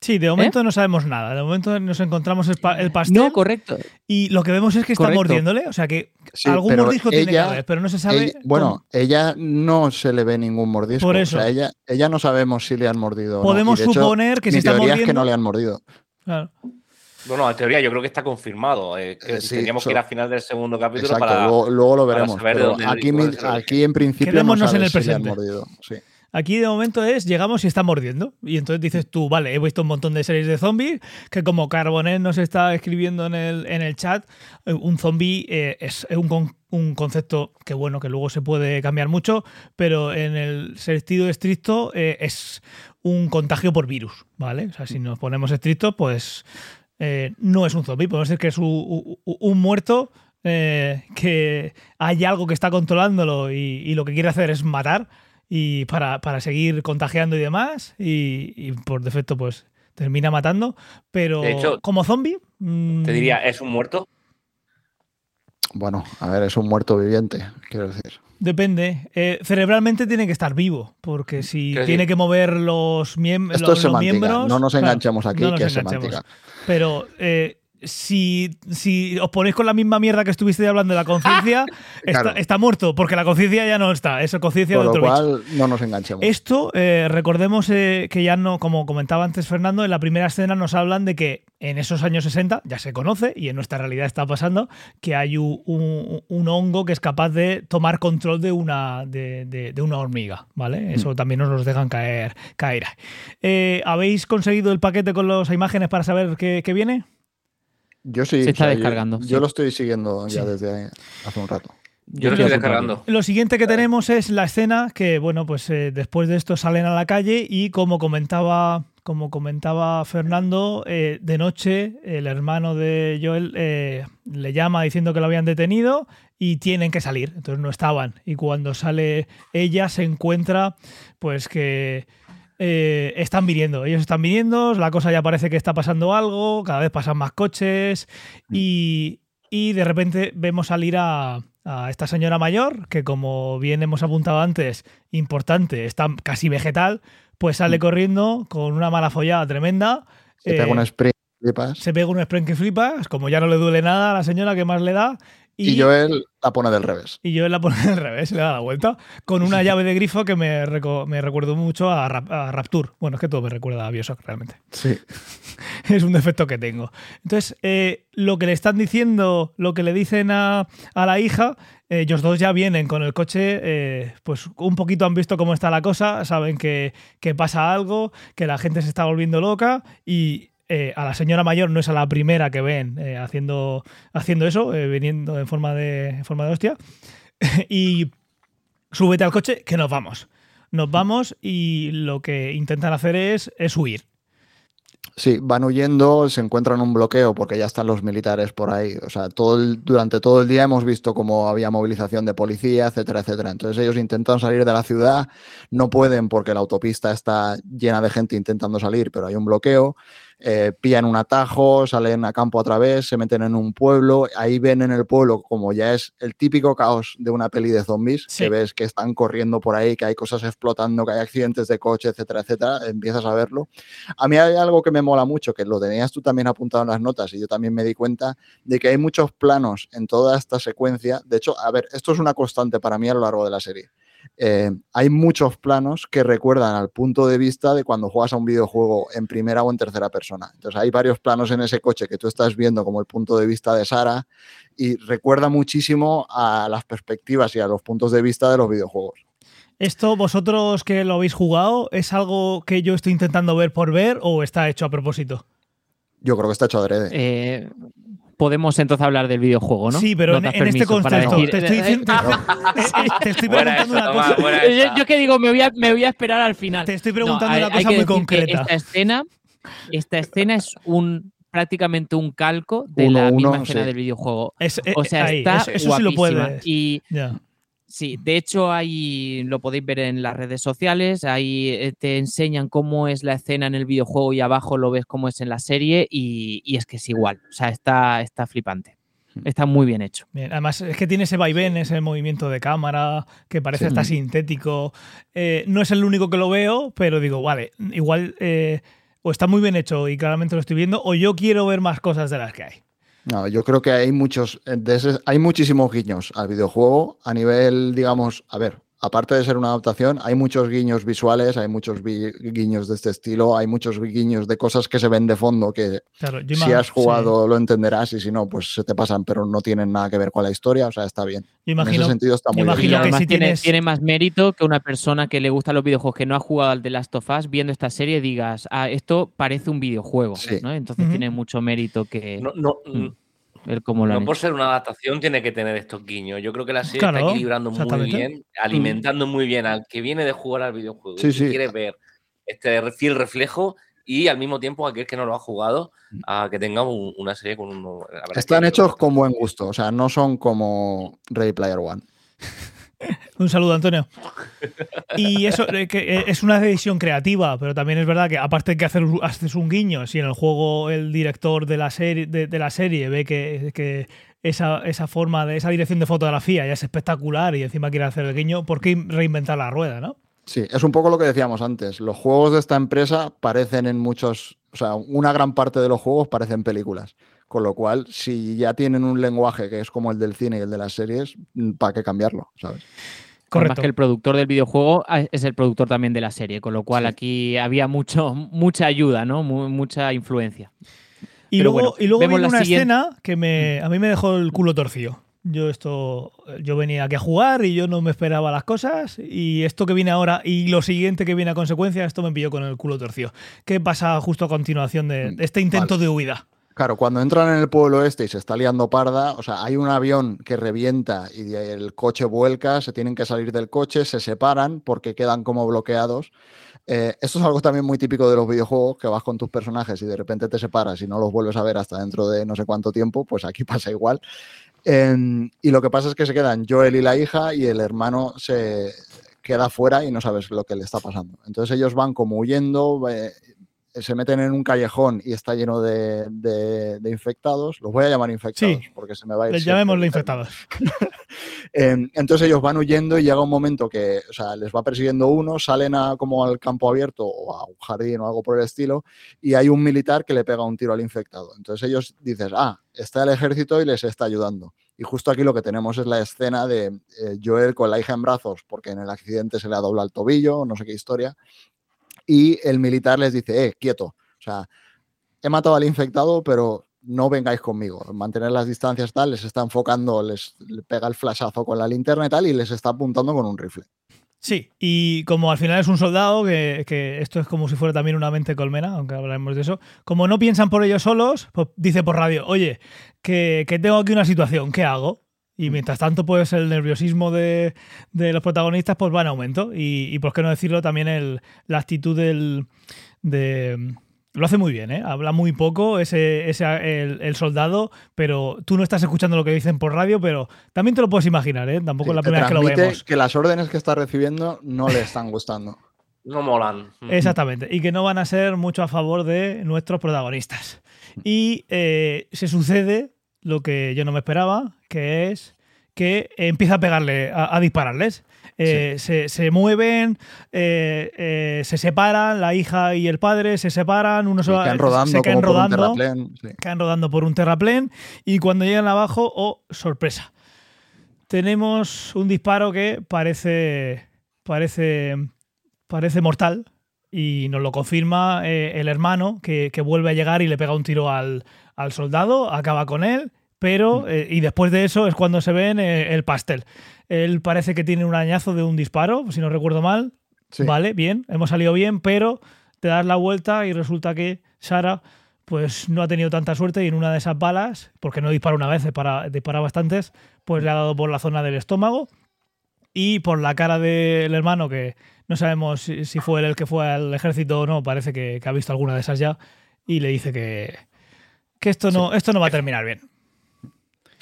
Sí, de momento ¿Eh? no sabemos nada. De momento nos encontramos el, pastel. No, correcto. Y lo que vemos es que está mordiéndole. O sea que algún mordisco tiene que haber, pero no se sabe. bueno, ella no se le ve ningún mordisco. Por eso. O sea, ella, ella no sabemos si le han mordido. Podemos suponer que si está mordiendo. es que no le han mordido. Claro. Bueno, en teoría yo creo que está confirmado. Eh, que teníamos que ir al final del segundo capítulo para. Luego, lo veremos. aquí, aquí, en principio. no en el presente. Si le han mordido. Sí. Aquí de momento es llegamos y está mordiendo. Y entonces dices tú, vale, he visto un montón de series de zombies, que como Carbonet nos está escribiendo en el, en el chat, eh, un zombie eh, es un, un, concepto que bueno, que luego se puede cambiar mucho, pero en el sentido estricto eh, es un contagio por virus, ¿vale? O sea, si nos ponemos estrictos, pues no es un zombie, podemos decir que es un, muerto. que hay algo que está controlándolo y lo que quiere hacer es matar, y para, seguir contagiando y demás. Y, por defecto, pues termina matando. Pero como zombie. Mm, te diría, ¿es un muerto? Bueno, a ver, es un muerto viviente, quiero decir. Depende. Eh, cerebralmente tiene que estar vivo, porque si tiene que mover los, miembros Esto es miembros. No nos enganchemos aquí, que es semántica. Pero eh, si, si os ponéis con la misma mierda que estuviste hablando de la conciencia, está, muerto, porque la conciencia ya no está, es conciencia de otro lo cual, no nos enganchemos. Esto, eh, recordemos eh, que ya no, como comentaba antes Fernando, en la primera escena nos hablan de que en esos años 60 ya se conoce, y en nuestra realidad está pasando, que hay un, hongo que es capaz de tomar control de una, de, una hormiga, ¿vale? Mm. Eso también nos lo dejan caer. caer. Eh, ¿Habéis conseguido el paquete con las imágenes para saber qué, qué viene? Yo sí. Se está descargando. Yo, lo estoy siguiendo ya desde hace un rato. Yo lo estoy descargando. Lo siguiente que tenemos es la escena que, bueno, pues eh, después de esto salen a la calle y como comentaba, como comentaba Fernando, eh, de noche el hermano de Joel eh, le llama diciendo que lo habían detenido y tienen que salir. Entonces no estaban. Y cuando sale ella se encuentra pues que eh, están viniendo. Ellos están viniendo, la cosa ya parece que está pasando algo, cada vez pasan más coches mm. y, de repente vemos salir a, a esta señora mayor, que como bien hemos apuntado antes, importante, está casi vegetal, pues sale mm. corriendo con una mala follada tremenda. Se pega un spray Se pega un spray que flipas, como ya no le duele nada a la señora que más le da, y, Joel la pone del revés. Y Joel la pone del revés, le da la vuelta, con una llave de grifo que me, me recuerdo mucho a, Rapture. Bueno, es que todo me recuerda a Bioshock realmente. Sí. es un defecto que tengo. Entonces, eh, lo que le están diciendo, lo que le dicen a, la hija, eh, ellos dos ya vienen con el coche, eh, pues un poquito han visto cómo está la cosa, saben que, que pasa algo, que la gente se está volviendo loca y eh, a la señora mayor no es a la primera que ven eh, haciendo, haciendo eso, eh, viniendo en forma de, forma de hostia. y súbete al coche que nos vamos. Nos vamos y lo que intentan hacer es, es huir. Sí, van huyendo, se encuentran un bloqueo porque ya están los militares por ahí. O sea, todo durante todo el día hemos visto cómo había movilización de policía, etcétera, etcétera. Entonces ellos intentan salir de la ciudad, no pueden porque la autopista está llena de gente intentando salir, pero hay un bloqueo eh, pillan un atajo, salen a campo a través, se meten en un pueblo, ahí ven en el pueblo como ya es el típico caos de una peli de zombies, que ves que están corriendo por ahí, que hay cosas explotando, que hay accidentes de coche, etcétera, etcétera, empiezas a verlo. A mí hay algo que me mola mucho, que lo tenías tú también apuntado en las notas y yo también me di cuenta de que hay muchos planos en toda esta secuencia. De hecho, a ver, esto es una constante para mí a lo largo de la serie. Eh, hay muchos planos que recuerdan al punto de vista de cuando juegas a un videojuego en primera o en tercera persona. Entonces hay varios planos en ese coche que tú estás viendo como el punto de vista de Sara y recuerda muchísimo a las perspectivas y a los puntos de vista de los videojuegos. ¿Esto vosotros que lo habéis jugado es algo que yo estoy intentando ver por ver o está hecho a propósito? Yo creo que está hecho adrede. Eh, podemos entonces hablar del videojuego, ¿no? Sí, pero en, este contexto te estoy diciendo. te estoy preguntando una cosa. Yo, que digo, me voy, a, me voy a esperar al final. Te estoy preguntando una cosa muy concreta. Esta escena, esta escena es un prácticamente un calco de la misma escena del videojuego. o sea, está eso, sí lo puedes. Y Sí, de hecho ahí lo podéis ver en las redes sociales, ahí eh, te enseñan cómo es la escena en el videojuego y abajo lo ves cómo es en la serie y, es que es igual, o sea, está, está flipante. Hmm. Está muy bien hecho. además es que tiene ese vaivén, ese movimiento de cámara que parece estar sintético. Eh, no es el único que lo veo, pero digo, vale, igual eh, o está muy bien hecho y claramente lo estoy viendo, o yo quiero ver más cosas de las que hay. No, yo creo que hay muchos, hay muchísimos guiños al videojuego a nivel, digamos, a ver, aparte de ser una adaptación, hay muchos guiños visuales, hay muchos guiños de este estilo, hay muchos guiños de cosas que se ven de fondo que si has jugado lo entenderás y si no, pues se te pasan, pero no tienen nada que ver con la historia, o sea, está bien. en ese sentido está muy bien. que si tiene, tiene, más mérito que una persona que le gusta los videojuegos, que no ha jugado al The Last of Us, viendo esta serie digas, ah, esto parece un videojuego, ¿no? Entonces tiene mucho mérito que... No, no, mm no por ser una adaptación tiene que tener estos guiños. Yo creo que la serie está equilibrando muy bien, alimentando muy bien al que viene de jugar al videojuego y quiere ver este fiel reflejo y al mismo tiempo aquel que no lo ha jugado a que tenga una serie con un... Están hechos con buen gusto, o sea, no son como Ready Player One. Un saludo, Antonio. Y eso eh, que eh, es una decisión creativa, pero también es verdad que aparte de que hacer, haces un guiño, si en el juego el director de la serie, de, la serie ve que, esa, esa, forma de esa dirección de fotografía ya es espectacular y encima quiere hacer el guiño, ¿por qué reinventar la rueda, no? Sí, es un poco lo que decíamos antes. Los juegos de esta empresa parecen en muchos, o sea, una gran parte de los juegos parecen películas. Con lo cual, si ya tienen un lenguaje que es como el del cine y el de las series, mm, ¿para qué cambiarlo? ¿Sabes? Correcto. que el productor del videojuego ah, es el productor también de la serie, con lo cual aquí había mucho, mucha ayuda, ¿no? mucha influencia. Y luego, y luego viene una escena que me, a mí me dejó el culo torcido. Yo esto, yo venía aquí a jugar y yo no me esperaba las cosas y esto que viene ahora y lo siguiente que viene a consecuencia, esto me pilló con el culo torcido. ¿Qué pasa justo a continuación de, mm, este intento de huida? Claro, cuando entran en el pueblo este y se está liando parda, o sea, hay un avión que revienta y el coche vuelca, se tienen que salir del coche, se separan porque quedan como bloqueados. Eh, esto es algo también muy típico de los videojuegos, que vas con tus personajes y de repente te separas y no los vuelves a ver hasta dentro de no sé cuánto tiempo, pues aquí pasa igual. Em, y lo que pasa es que se quedan Joel y la hija y el hermano se queda fuera y no sabes lo que le está pasando. Entonces ellos van como huyendo, eh, se meten en un callejón y está lleno de, infectados, los voy a llamar infectados porque se me va a ir. Les llamémoslo infectados. Em, entonces ellos van huyendo y llega un momento que, o sea, les va persiguiendo uno, salen a, como al campo abierto o a un jardín o algo por el estilo, y hay un militar que le pega un tiro al infectado. Entonces ellos dicen, ah, está el ejército y les está ayudando. Y justo aquí lo que tenemos es la escena de eh, Joel con la hija en brazos, porque en el accidente se le ha doblado el tobillo, no sé qué historia, y el militar les dice, eh, quieto, o sea, he matado al infectado, pero no vengáis conmigo, mantener las distancias tal, les está enfocando, les, pega el flashazo con la linterna y tal, y les está apuntando con un rifle. Sí, y como al final es un soldado, que, esto es como si fuera también una mente colmena, aunque hablaremos de eso, como no piensan por ellos solos, pues dice por radio, oye, que, tengo aquí una situación, ¿qué hago? Y mientras tanto, pues el nerviosismo de, los protagonistas pues va en aumento. Y, y por qué no decirlo también el, la actitud del, de, lo hace muy bien, ¿eh? Habla muy poco ese, el, soldado, pero tú no estás escuchando lo que dicen por radio, pero también te lo puedes imaginar, ¿eh? Tampoco es la primera vez que lo vemos. que las órdenes que está recibiendo no le están gustando. no molan. Exactamente. Y que no van a ser mucho a favor de nuestros protagonistas. Y eh, se sucede lo que yo no me esperaba, que es que empieza a pegarle, a dispararles. Eh, se, mueven, eh, eh, se separan, la hija y el padre se separan, uno se, se caen rodando, caen rodando por un terraplén y cuando llegan abajo, oh, sorpresa. Tenemos un disparo que parece, parece, parece mortal y nos lo confirma el hermano que, vuelve a llegar y le pega un tiro al, al soldado, acaba con él pero mm. y después de eso es cuando se ven el pastel. Él parece que tiene un arañazo de un disparo, si no recuerdo mal. Vale, bien, hemos salido bien, pero te das la vuelta y resulta que Sara pues no ha tenido tanta suerte y en una de esas balas, porque no dispara una vez, dispara, dispara bastantes, pues le ha dado por la zona del estómago y por la cara del hermano, que no sabemos si, fue él el que fue al ejército o no, parece que, ha visto alguna de esas ya, y le dice que, que esto, no, esto no va a terminar bien.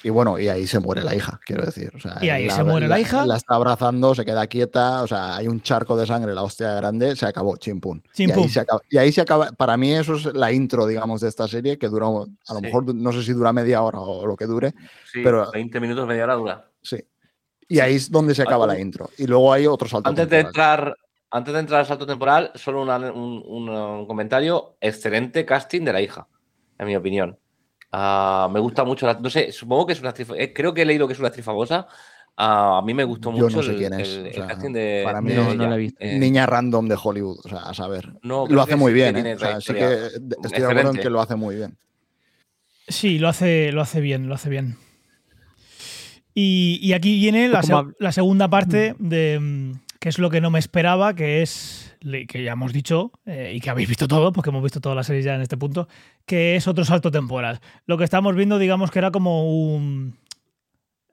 Y bueno, y ahí se muere la hija, quiero decir. y ahí se muere la, hija. La está abrazando, se queda quieta, o sea, hay un charco de sangre, la hostia grande, se acabó, chimpún. Y, ahí se acaba, y ahí se acaba, para mí eso es la intro, digamos, de esta serie, que dura, a lo mejor, no sé si dura media hora o lo que dure. Sí, pero 20 minutos, media hora dura. Sí. Y ahí es donde se acaba la intro. Y luego hay otro salto antes De entrar, antes de entrar al salto temporal, solo un comentario. Excelente casting de la hija, en mi opinión. Ah, me gusta mucho, la, no sé, supongo que es una actriz, eh, creo que he leído que es una actriz famosa. Ah, a mí me gustó mucho el, casting de. Para mí no, la he visto. Eh, niña random de Hollywood, o sea, a saber. lo hace muy bien, ¿eh? estoy de acuerdo en que lo hace muy bien. Sí, lo hace, lo hace bien, lo hace bien. Y, aquí viene la, la segunda parte de mm, que es lo que no me esperaba, que es que ya hemos dicho eh, y que habéis visto todo, porque hemos visto todas las series ya en este punto, que es otro salto temporal. Lo que estamos viendo, digamos que era como un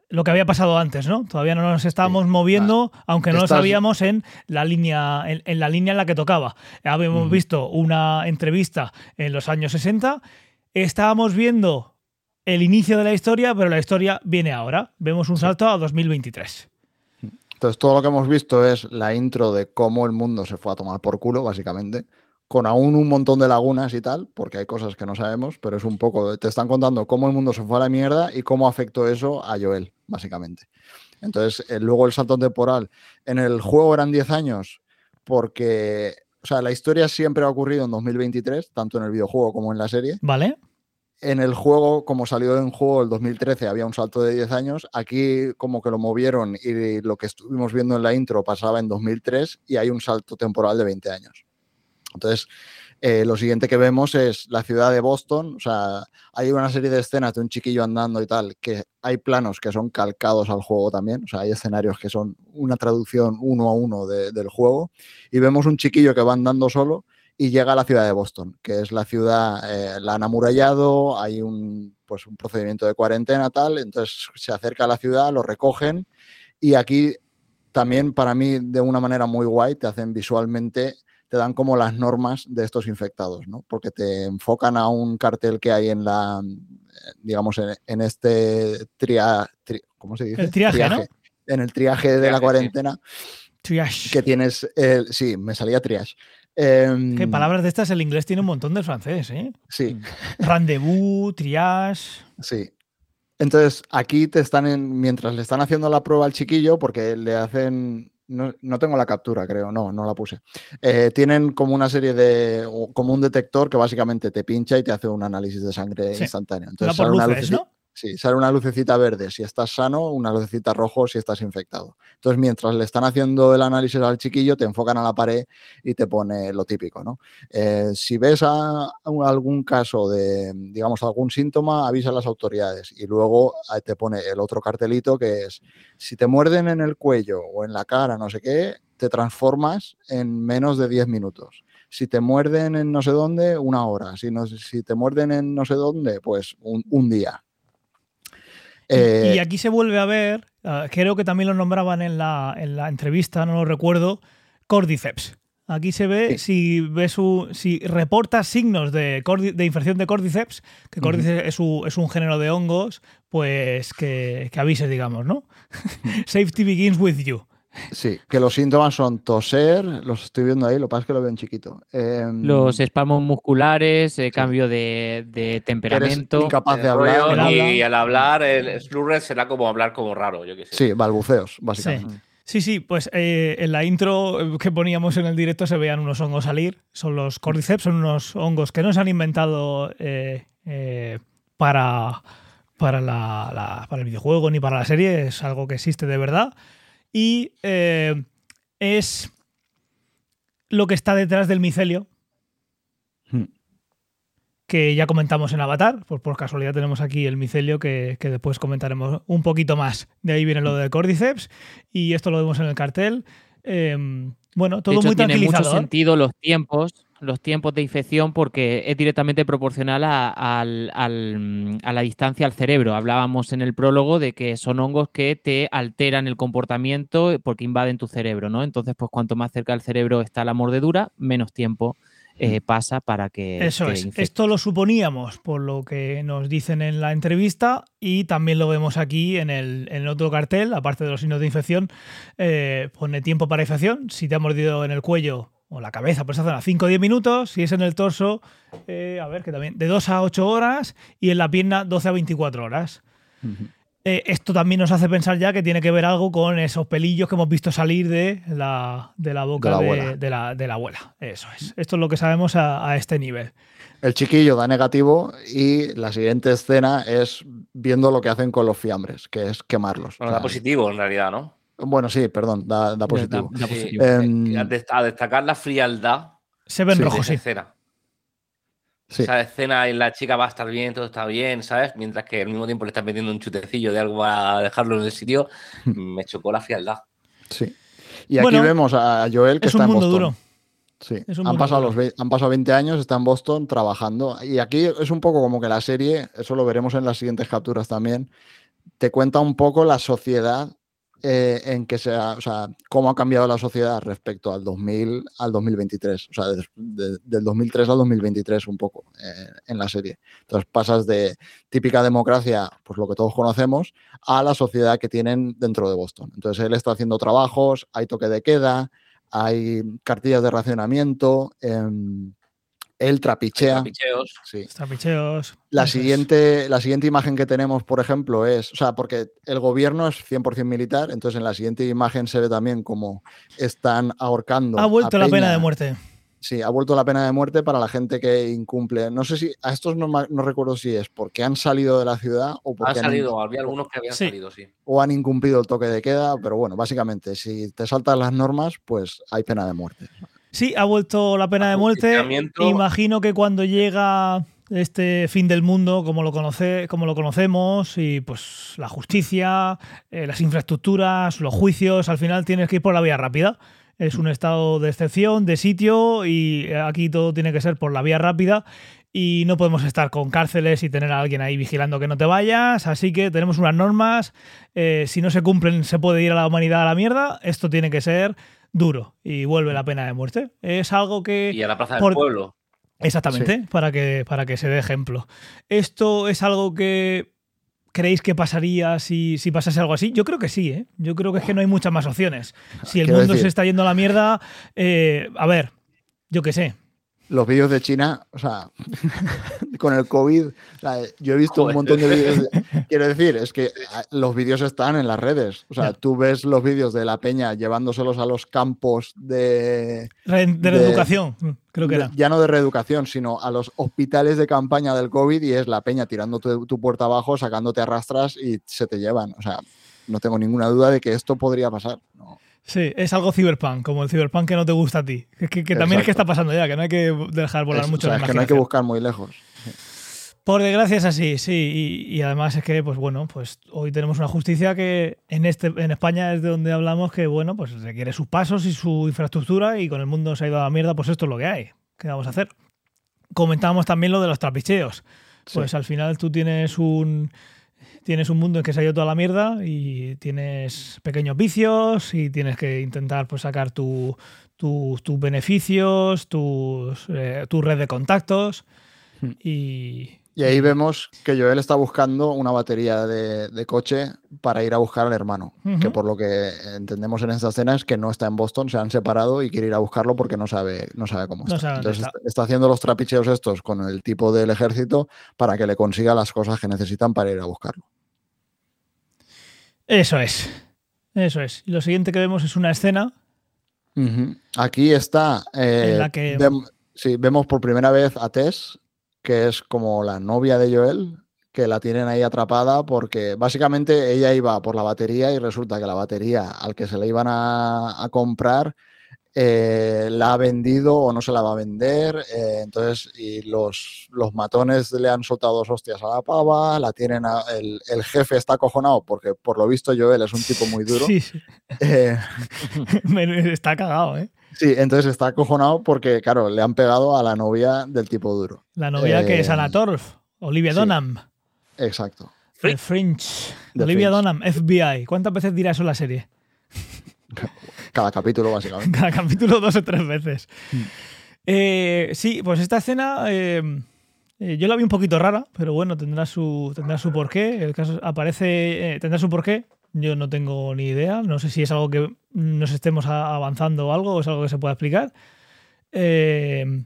lo que había pasado antes, ¿no? Todavía no nos estábamos moviendo, aunque no lo sabíamos en la línea en, la línea en la que tocaba. Habíamos visto una entrevista en los años 60, estábamos viendo el inicio de la historia, pero la historia viene ahora. Vemos un salto a 2023. Entonces, todo lo que hemos visto es la intro de cómo el mundo se fue a tomar por culo, básicamente, con aún un montón de lagunas y tal, porque hay cosas que no sabemos, pero es un poco, te están contando cómo el mundo se fue a la mierda y cómo afectó eso a Joel, básicamente. Entonces, eh, luego el salto temporal. En el juego eran 10 años, porque, o sea, la historia siempre ha ocurrido en 2023, tanto en el videojuego como en la serie. Vale en el juego, como salió en juego el 2013, había un salto de 10 años. Aquí como que lo movieron y lo que estuvimos viendo en la intro pasaba en 2003 y hay un salto temporal de 20 años. Entonces, eh, lo siguiente que vemos es la ciudad de Boston. O sea, hay una serie de escenas de un chiquillo andando y tal, que hay planos que son calcados al juego también. O sea, hay escenarios que son una traducción uno a uno del juego. Y vemos un chiquillo que va andando solo y llega a la ciudad de Boston, que es la ciudad, eh, la han amurallado, hay un, pues, un procedimiento de cuarentena tal, entonces se acerca a la ciudad, lo recogen y aquí también para mí de una manera muy guay te hacen visualmente, te dan como las normas de estos infectados, ¿no? Porque te enfocan a un cartel que hay en la, digamos, en, este tria, ¿cómo se dice? El triaje, En el triaje de la cuarentena. Triage. Que tienes, sí, me salía triage Em, ¿Qué palabras de estas el inglés tiene un montón de francés, ¿eh? Sí. Rendezvous, triage. Sí. Entonces, aquí te están, en, mientras le están haciendo la prueba al chiquillo, porque le hacen, no, tengo la captura, creo, no, no la puse. Eh, tienen como una serie de, como un detector que básicamente te pincha y te hace un análisis de sangre instantáneo. Entonces, una ¿no? Sí, sale una lucecita verde si estás sano, una lucecita rojo si estás infectado. Entonces, mientras le están haciendo el análisis al chiquillo, te enfocan a la pared y te pone lo típico, ¿no? Eh, si ves algún caso de, digamos, algún síntoma, avisa a las autoridades y luego te pone el otro cartelito que es, si te muerden en el cuello o en la cara, no sé qué, te transformas en menos de 10 minutos si te muerden en no sé dónde, una hora. Si, no, si te muerden en no sé dónde, pues un día y eh, aquí se vuelve a ver, ah, creo que también lo nombraban en la, en la entrevista, no lo recuerdo, Cordyceps. Aquí se ve si ves si reporta signos de, de, infección de Cordyceps, que Cordyceps es, un, género de hongos, pues que, que avises, digamos, ¿no? Safety begins with you. Sí, que los síntomas son toser, los estoy viendo ahí, lo que pasa es que lo veo en chiquito. Em, los espasmos musculares, eh, cambio de, temperamento. incapaz de hablar. y, al hablar, el slurred será como hablar como raro, yo qué sé. Sí, balbuceos, básicamente. Sí. Sí, pues eh, en la intro que poníamos en el directo se veían unos hongos salir. Son los cordyceps, son unos hongos que no se han inventado eh, para, para, para el videojuego ni para la serie, es algo que existe de verdad y eh, es lo que está detrás del micelio, hmm. que ya comentamos en Avatar, por, por casualidad tenemos aquí el micelio que, después comentaremos un poquito más. De ahí viene lo de Cordyceps y esto lo vemos en el cartel. Eh, bueno, todo muy Tiene mucho sentido los tiempos los tiempos de infección porque es directamente proporcional a, la distancia al cerebro. Hablábamos en el prólogo de que son hongos que te alteran el comportamiento porque invaden tu cerebro, ¿no? Entonces, pues cuanto más cerca del cerebro está la mordedura, menos tiempo eh, mm. pasa para que. Eso es. Esto lo suponíamos por lo que nos dicen en la entrevista y también lo vemos aquí en el, otro cartel, aparte de los signos de infección, eh, pone tiempo para infección. Si te ha mordido en el cuello, o la cabeza, pues hacen a 5 o 10 minutos, si es en el torso, eh, a ver, que también, de 2 a 8 horas y en la pierna 12 a 24 horas. Eh, esto también nos hace pensar ya que tiene que ver algo con esos pelillos que hemos visto salir de la, de la boca de la, abuela. Eso es. Esto es lo que sabemos a, este nivel. El chiquillo da negativo y la siguiente escena es viendo lo que hacen con los fiambres, que es quemarlos. Bueno, da positivo en realidad, ¿no? Bueno, sí, perdón, da, positivo. A, destacar la frialdad. Se ven rojos, sí. Escena. Esa escena y la chica va a estar bien, todo está bien, ¿sabes? Mientras que al mismo tiempo le están metiendo un chutecillo de algo a dejarlo en el sitio, me chocó la frialdad. Sí. Y aquí vemos a Joel que está en Boston. Duro. Sí, han pasado, los, han pasado 20 años, está en Boston trabajando. Y aquí es un poco como que la serie, eso lo veremos en las siguientes capturas también, te cuenta un poco la sociedad eh, en que sea, o sea, cómo ha cambiado la sociedad respecto al 2000 al 2023, o sea, del 2003 al 2023 un poco eh, en la serie. Entonces pasas de típica democracia, pues lo que todos conocemos, a la sociedad que tienen dentro de Boston. Entonces él está haciendo trabajos, hay toque de queda, hay cartillas de racionamiento. Em, él trapichea. Trapicheos. Sí. Trapicheos. La siguiente, la siguiente imagen que tenemos, por ejemplo, es, o sea, porque el gobierno es 100% militar, entonces en la siguiente imagen se ve también como están ahorcando. Ha vuelto la pena de muerte. Sí, ha vuelto la pena de muerte para la gente que incumple. No sé si, a estos no, recuerdo si es porque han salido de la ciudad o porque han salido, había algunos que habían salido, sí. O han incumplido el toque de queda, pero bueno, básicamente, si te saltan las normas, pues hay pena de muerte. Sí, ha vuelto la pena de muerte. Imagino que cuando llega este fin del mundo, como lo, conoce, como lo conocemos, y pues la justicia, eh, las infraestructuras, los juicios, al final tienes que ir por la vía rápida. Es un estado de excepción, de sitio, y aquí todo tiene que ser por la vía rápida. Y no podemos estar con cárceles y tener a alguien ahí vigilando que no te vayas. Así que tenemos unas normas. Eh, si no se cumplen, se puede ir a la humanidad a la mierda. Esto tiene que ser duro y vuelve la pena de muerte. Es algo que... Y a la plaza del pueblo. Exactamente, para, que, para que se dé ejemplo. Esto es algo que creéis que pasaría si, si, pasase algo así? Yo creo que sí, ¿eh? Yo creo que es que no hay muchas más opciones. Si el mundo se está yendo a la mierda, eh, a ver, yo qué sé. Los vídeos de China, o sea, con el COVID, yo he visto un montón de vídeos. quiero decir, es que ah, los vídeos están en las redes. O sea, tú ves los vídeos de la peña llevándoselos a los campos de. De, reeducación, creo que era. Ya no de reeducación, sino a los hospitales de campaña del COVID y es la peña tirando tu, tu puerta abajo, sacándote arrastras y se te llevan. O sea, no tengo ninguna duda de que esto podría pasar. No. Sí, es algo cyberpunk, como el cyberpunk que no te gusta a ti. Que, también es que está pasando ya, que no hay que dejar volar mucho la que no hay que buscar muy lejos. Por desgracia es así, sí. Y, además es que, pues bueno, pues hoy tenemos una justicia que en, este, en España es de donde hablamos que, bueno, pues requiere sus pasos y su infraestructura y con el mundo se ha ido a la mierda, pues esto es lo que hay. ¿Qué vamos a hacer? Comentábamos también lo de los trapicheos. Pues al final tú tienes un tienes un mundo en que se ha ido toda la mierda y tienes pequeños vicios y tienes que intentar pues, sacar tus beneficios, tus, eh, tu red de contactos hmm. y, y ahí vemos que Joel está buscando una batería de, coche para ir a buscar al hermano, que por lo que entendemos en esta escena es que no está en Boston, se han separado y quiere ir a buscarlo porque no sabe, no sabe cómo está. Entonces está. haciendo los trapicheos estos con el tipo del ejército para que le consiga las cosas que necesitan para ir a buscarlo. Eso es, eso es. Y lo siguiente que vemos es una escena. Aquí está. en la eh, que... sí, vemos por primera vez a Tess que es como la novia de Joel, que la tienen ahí atrapada porque básicamente ella iba por la batería y resulta que la batería al que se le iban a, comprar eh, la ha vendido o no se la va a vender. Eh, entonces, y los, los matones le han soltado dos hostias a la pava, la tienen el, jefe está acojonado porque por lo visto Joel es un tipo muy duro. Sí, eh, está cagado, ¿eh? Sí, entonces está acojonado porque, claro, le han pegado a la novia del tipo duro. La novia que es Anna Torf, Olivia Donham. Exacto. The Fringe. Olivia Donham, FBI. ¿Cuántas veces dirá eso en la serie? Cada capítulo, básicamente. Cada capítulo dos o tres veces. Hmm. Eh, sí, pues esta escena eh, yo la vi un poquito rara, pero bueno, tendrá su, tendrá su porqué. El caso aparece, tendrá su porqué. Yo no tengo ni idea. No sé si es algo que nos estemos avanzando o algo, o es algo que se pueda explicar. Eh,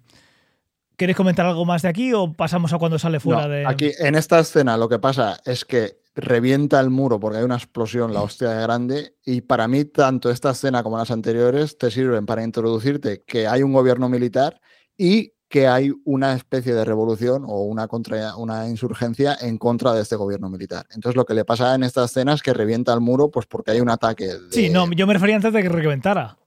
¿Queréis comentar algo más de aquí o pasamos a cuando sale fuera de.? Aquí, en esta escena, lo que pasa es que revienta el muro porque hay una explosión, la hostia de grande. Y para mí, tanto esta escena como las anteriores te sirven para introducirte que hay un gobierno militar y que hay una especie de revolución o una, contra, una insurgencia en contra de este gobierno militar. Entonces lo que le pasa en esta escena es que revienta el muro pues porque hay un ataque. Sí, no, yo me refería antes de que reventara.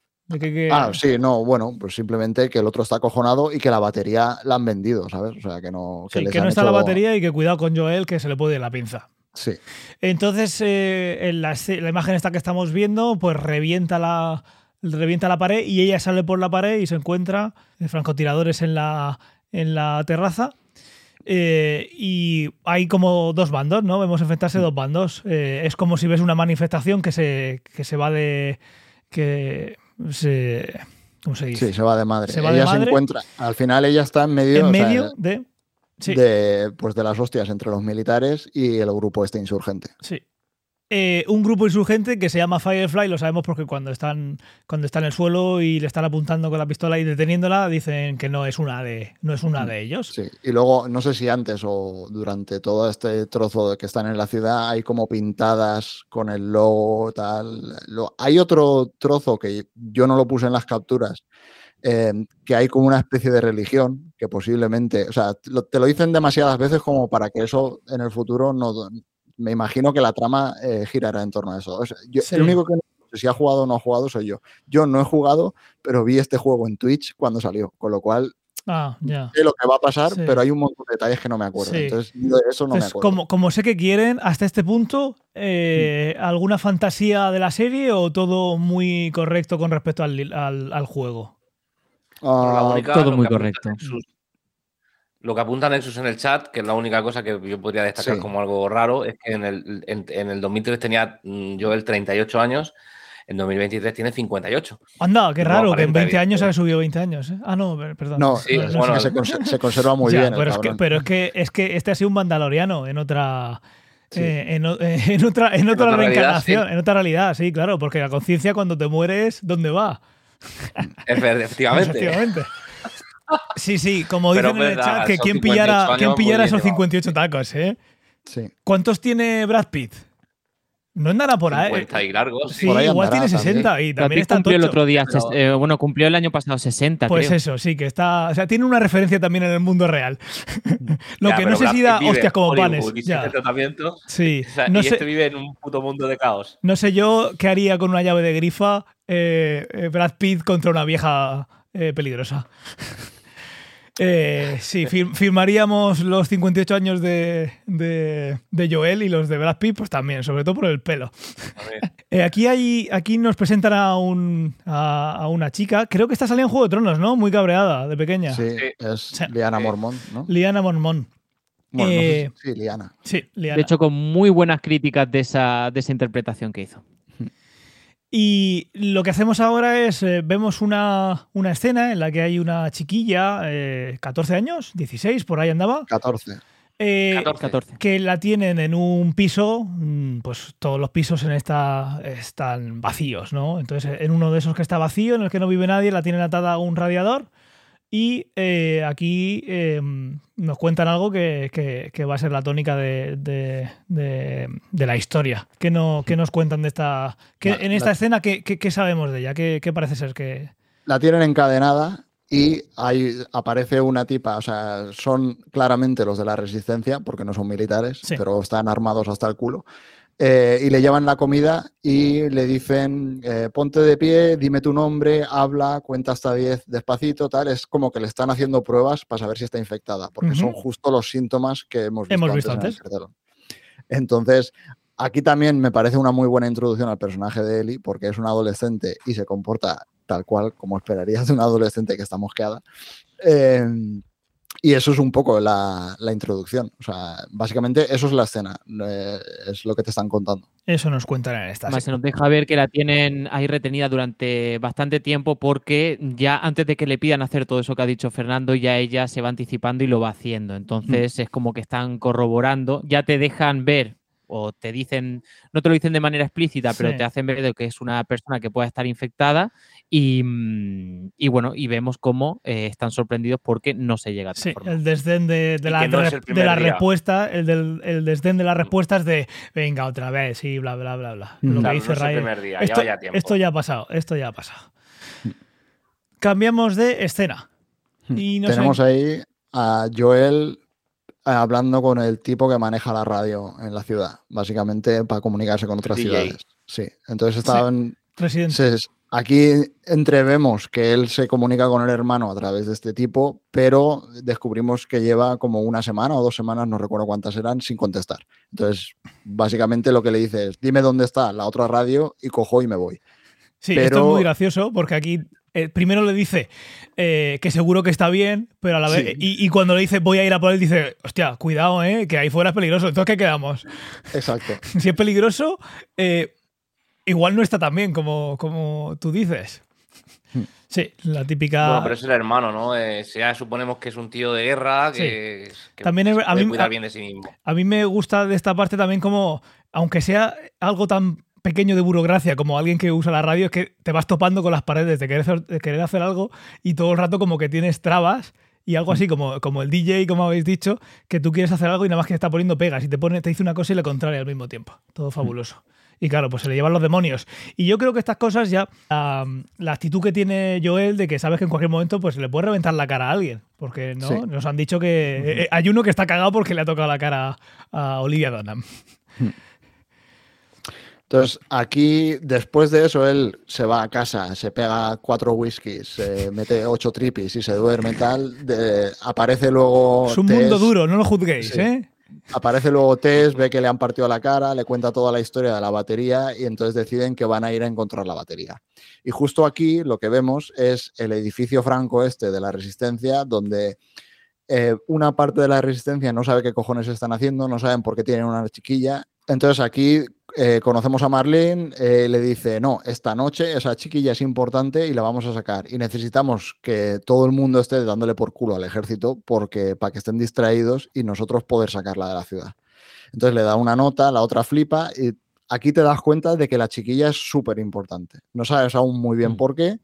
Ah, sí, no, bueno, pues simplemente que el otro está acojonado y que la batería la han vendido, ¿sabes? O sea, que no... Que, sí, que no está la batería y que cuidado con Joel que se le puede ir la pinza. Sí. Entonces, eh, en la, la imagen esta que estamos viendo, pues revienta la, revienta la pared y ella sale por la pared y se encuentra francotiradores en la, en la terraza. Eh, y hay como dos bandos, ¿no? Vemos enfrentarse dos bandos. Eh, es como si ves una manifestación que se, que se va de. que se. ¿Cómo se dice? Sí, se va de madre. ella se encuentra. Al final ella está en medio. En medio de. De, pues de las hostias entre los militares y el grupo este insurgente. Sí. Eh, un grupo insurgente que se llama Firefly, lo sabemos porque cuando están, cuando está en el suelo y le están apuntando con la pistola y deteniéndola, dicen que no es una de, no es una de ellos. Sí, y luego, no sé si antes o durante todo este trozo que están en la ciudad, hay como pintadas con el logo, tal. hay otro trozo que yo no lo puse en las capturas, eh, que hay como una especie de religión que posiblemente, o sea, te lo dicen demasiadas veces como para que eso en el futuro no, me imagino que la trama eh, girará en torno a eso. El único que no sé si ha jugado o no ha jugado soy yo. Yo no he jugado, pero vi este juego en Twitch cuando salió, con lo cual Ah, sé lo que va a pasar, pero hay un montón de detalles que no me acuerdo. Entonces, eso no me acuerdo. Como, como, sé que quieren, hasta este punto, eh, mm. ¿alguna fantasía de la serie o todo muy correcto con respecto al, al, juego? Ah, todo muy correcto lo que apunta Nexus en el chat, que es la única cosa que yo podría destacar como algo raro, es que en el, en, el 2003 tenía mm, yo el 38 años, en 2023 tiene 58. Anda, qué raro, que en 20 años ha subido 20 años. ¿eh? Ah, no, perdón. No, se, conserva muy bien. Pero, es que, pero es, que, es que este ha sido un mandaloriano en otra. Eh, en, en, otra, en otra, reencarnación, en otra realidad, sí, claro, porque la conciencia cuando te mueres, ¿dónde va? Efectivamente. Efectivamente. Sí, sí, como dicen en el chat, que quién pillara, quién pillara esos 58 tacos, ¿eh? Sí. ¿Cuántos tiene Brad Pitt? No andará por ahí. 50 y largos. Sí, igual tiene 60 y también está cumplió el otro día, eh, bueno, cumplió el año pasado 60, Pues eso, sí, que está, o sea, tiene una referencia también en el mundo real. Lo que no sé si da hostias como panes. Ya. Sí. no y sé, este vive en un puto mundo de caos. No sé yo qué haría con una llave de grifa eh, eh, Brad Pitt contra una vieja peligrosa. Eh, sí, firmaríamos los 58 años de, Joel y los de Brad Pitt, pues también, sobre todo por el pelo. Eh, aquí, hay, aquí nos presentan a, un, a, una chica, creo que está saliendo en Juego de Tronos, ¿no? Muy cabreada, de pequeña. Sí, es Liana Mormón, ¿no? Liana Mormón. Eh, sí, Liana. Sí, Liana. De hecho, con muy buenas críticas de esa, de esa interpretación que hizo. Y lo que hacemos ahora es, eh, vemos una, escena en la que hay una chiquilla, 14 eh, años, 16, por ahí andaba. 14. 14. Que la tienen en un piso, mm, pues todos los pisos en esta están vacíos, ¿no? Entonces, en uno de esos que está vacío, en el que no vive nadie, la tienen atada a un radiador y eh, aquí em, nos cuentan algo que, va a ser la tónica de, la historia. ¿Qué, no, nos cuentan de esta. en esta escena, ¿qué, sabemos de ella? ¿Qué, parece ser que.? La tienen encadenada y ahí aparece una tipa. O sea, son claramente los de la resistencia, porque no son militares, pero están armados hasta el culo. Eh, y le llevan la comida y le dicen, eh, ponte de pie, dime tu nombre, habla, cuenta hasta 10 despacito, tal. Es como que le están haciendo pruebas para saber si está infectada, porque son justo los síntomas que hemos visto, antes. Entonces, aquí también me parece una muy buena introducción al personaje de Ellie, porque es un adolescente y se comporta tal cual como esperarías de un adolescente que está mosqueada. Eh, y eso es un poco la, introducción. O sea, básicamente eso es la escena, eh, es lo que te están contando. Eso nos cuentan en esta. Más se nos deja ver que la tienen ahí retenida durante bastante tiempo porque ya antes de que le pidan hacer todo eso que ha dicho Fernando, ya ella se va anticipando y lo va haciendo. Entonces mm. es como que están corroborando, ya te dejan ver o te dicen, no te lo dicen de manera explícita, pero te hacen ver que es una persona que pueda estar infectada Mm, y, bueno, y vemos cómo eh, están sorprendidos porque no se llega a Sí, el desdén de, la, de la respuesta, el, del, el desdén de las respuestas de venga otra vez y bla, bla, bla, bla. Lo que dice Ray. Esto, ya esto ya ha pasado, esto ya ha pasado. Cambiamos de escena. Tenemos ahí a Joel eh, hablando con el tipo que maneja la radio en la ciudad, básicamente para comunicarse con otras ciudades. Sí, entonces estaban... Residentes. Aquí entrevemos que él se comunica con el hermano a través de este tipo, pero descubrimos que lleva como una semana o dos semanas, no recuerdo cuántas eran, sin contestar. Entonces, básicamente lo que le dice es, dime dónde está la otra radio y cojo y me voy. Sí, esto es muy gracioso porque aquí eh, primero le dice eh, que seguro que está bien, pero a la vez. Y, cuando le dice voy a ir a por él, dice, hostia, cuidado, eh, que ahí fuera es peligroso. Entonces, ¿qué quedamos? Exacto. si es peligroso, eh, igual no está tan bien como, como tú dices. Hmm. Sí, la típica. Bueno, pero es el hermano, ¿no? Eh, sea, suponemos que es un tío de guerra que, también a mí, bien de sí mismo. A mí me gusta de esta parte también como, aunque sea algo tan pequeño de burocracia como alguien que usa la radio, es que te vas topando con las paredes de querer, de querer hacer algo y todo el rato como que tienes trabas y algo así hmm. como, como el DJ, como habéis dicho, que tú quieres hacer algo y nada más que está poniendo pegas y te, pone, te dice una cosa y la contraria al mismo tiempo. Todo fabuloso. Y claro, pues se le llevan los demonios. Y yo creo que estas cosas ya, la actitud que tiene Joel de que sabes que en cualquier momento pues le puede reventar la cara a alguien. Porque no, nos han dicho que eh, eh, hay uno que está cagado porque le ha tocado la cara a Olivia Dunham. Entonces, aquí, después de eso, él se va a casa, se pega cuatro whiskies, se mete ocho tripis y se duerme tal. De, aparece luego. Es un mundo duro, no lo juzguéis, ¿eh? Aparece luego Tess, ve que le han partido la cara, le cuenta toda la historia de la batería y entonces deciden que van a ir a encontrar la batería. Y justo aquí lo que vemos es el edificio franco este de la resistencia, donde eh, una parte de la resistencia no sabe qué cojones están haciendo, no saben por qué tienen una chiquilla. Entonces aquí eh, conocemos a Marlene, eh, le dice, no, esta noche esa chiquilla es importante y la vamos a sacar. Y necesitamos que todo el mundo esté dándole por culo al ejército porque, para que estén distraídos y nosotros poder sacarla de la ciudad. Entonces le da una nota, la otra flipa y aquí te das cuenta de que la chiquilla es súper importante. No sabes aún muy bien mm. por qué,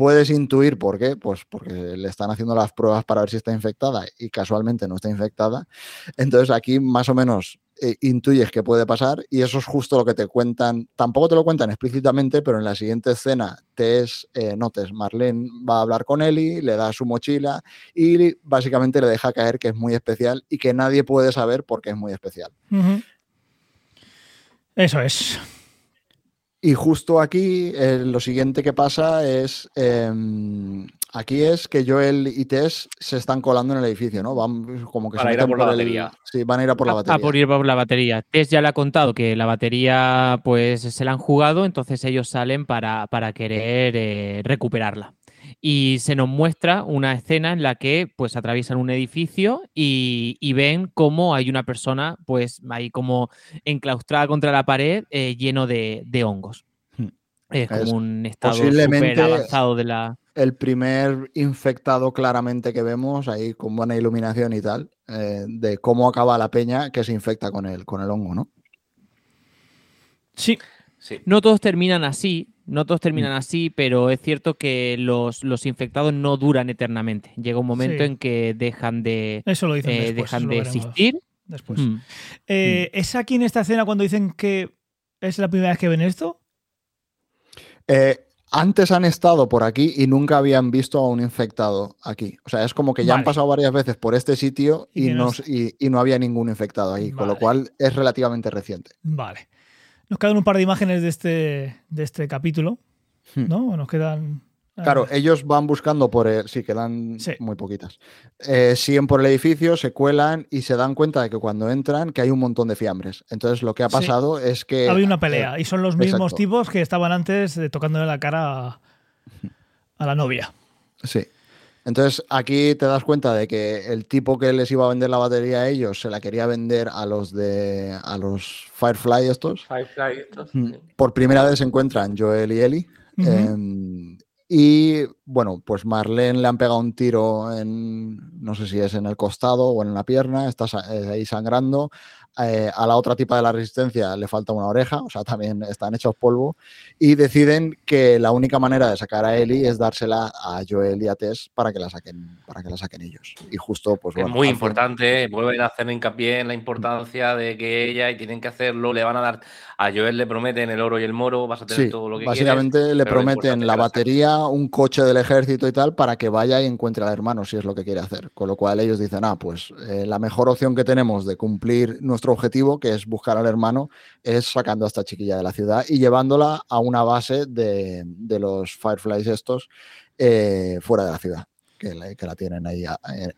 puedes intuir por qué, pues porque le están haciendo las pruebas para ver si está infectada y casualmente no está infectada. Entonces aquí más o menos eh, intuyes que puede pasar y eso es justo lo que te cuentan. Tampoco te lo cuentan explícitamente, pero en la siguiente escena te es, eh, notes, Marlene va a hablar con Eli, le da su mochila y básicamente le deja caer que es muy especial y que nadie puede saber por qué es muy especial. Eso es. Y justo aquí eh, lo siguiente que pasa es, em, aquí es que Joel y Tess se están colando en el edificio, ¿no? Van como que se ir a por, la batería. Sí, van a ir a por la batería. A por ir por la batería. Tess ya le ha contado que la batería pues se la han jugado, entonces ellos salen para, para querer eh, recuperarla y se nos muestra una escena en la que pues atraviesan un edificio y, ven cómo hay una persona pues ahí como enclaustrada contra la pared eh, lleno de, hongos. Hmm. Es como un estado súper avanzado de la... El primer infectado claramente que vemos ahí con buena iluminación y tal, eh, de cómo acaba la peña que se infecta con el, con el hongo, ¿no? Sí. sí. No todos terminan así, no todos terminan mm. así, pero es cierto que los, infectados no duran eternamente. Llega un momento en que dejan de, Eso lo dicen eh, dejan de existir. Después. Mm. Eh, mm. ¿Es aquí en esta escena cuando dicen que es la primera vez que ven esto? Eh, antes han estado por aquí y nunca habían visto a un infectado aquí. O sea, es como que ya han pasado varias veces por este sitio y, no, y, no había ningún infectado ahí, con lo cual es relativamente reciente. Vale. Nos quedan un par de imágenes de este, de este capítulo, hmm. ¿no? Nos quedan... Claro, ellos van buscando por el. Sí, quedan muy poquitas. Eh, siguen por el edificio, se cuelan y se dan cuenta de que cuando entran que hay un montón de fiambres. Entonces lo que ha pasado es que. Había una pelea y son los mismos tipos que estaban antes tocándole la cara a la novia. Sí. Entonces aquí te das cuenta de que el tipo que les iba a vender la batería a ellos se la quería vender a los de a los Firefly estos. Firefly estos. Mm. Por primera vez se encuentran Joel y Ellie. Em, y bueno, pues Marlene le han pegado un tiro en, no sé si es en el costado o en la pierna, está eh, ahí sangrando. Eh, a la otra tipa de la resistencia le falta una oreja, o sea, también están hechos polvo, y deciden que la única manera de sacar a Ellie es dársela a Joel y a Tess para que la saquen, para que la saquen ellos. Y justo, pues Es muy importante, vuelven a hacer hincapié en la importancia de que ella, y tienen que hacerlo, le van a dar, a Joel le prometen el oro y el moro, vas a tener todo lo que Básicamente le prometen la batería, un coche del ejército y tal, para que vaya y encuentre al hermano, si es lo que quiere hacer. Con lo cual ellos dicen, ah, pues eh, la mejor opción que tenemos de cumplir nuestro objetivo, que es buscar al hermano, es sacando a esta chiquilla de la ciudad y llevándola a una base de, los Fireflies estos eh, fuera de la ciudad, que la, tienen ahí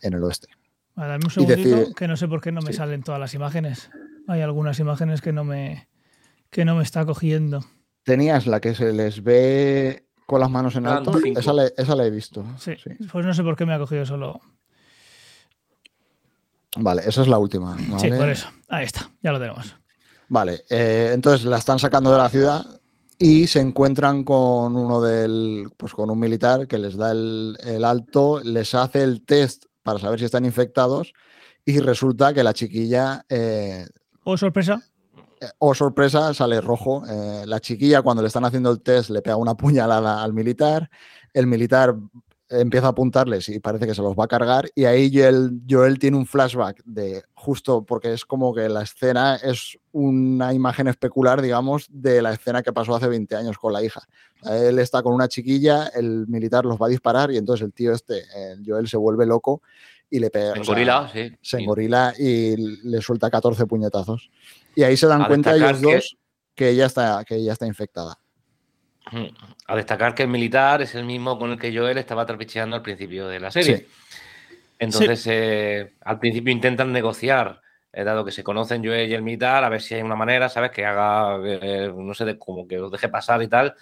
en, el oeste. un segundito, que no sé por qué no me salen todas las imágenes. Hay algunas imágenes que no me, que no me está cogiendo. Tenías la que se les ve con las manos en alto. Esa la, he visto. Sí, pues no sé por qué me ha cogido solo. Vale, esa es la última. Sí, por eso. Ahí está, ya lo tenemos. Vale, eh, entonces la están sacando de la ciudad y se encuentran con uno del, pues con un militar que les da el, alto, les hace el test para saber si están infectados y resulta que la chiquilla... Eh, ¿O sorpresa? Eh, o sorpresa, sale rojo. la chiquilla cuando le están haciendo el test le pega una puñalada al militar. El militar empieza a apuntarles y parece que se los va a cargar y ahí Joel, Joel, tiene un flashback de justo porque es como que la escena es una imagen especular, digamos, de la escena que pasó hace 20 años con la hija. Él está con una chiquilla, el militar los va a disparar y entonces el tío este, Joel, se vuelve loco y le pega. En gorila, sí. Se engorila y le suelta 14 puñetazos. Y ahí se dan cuenta ellos dos que ella está, que ella está infectada. A destacar que el militar es el mismo con el que Joel estaba trapicheando al principio de la serie. Entonces, eh, al principio intentan negociar, eh, dado que se conocen Joel y el militar, a ver si hay una manera, ¿sabes? Que haga, eh, no sé, de, como que los deje pasar y tal.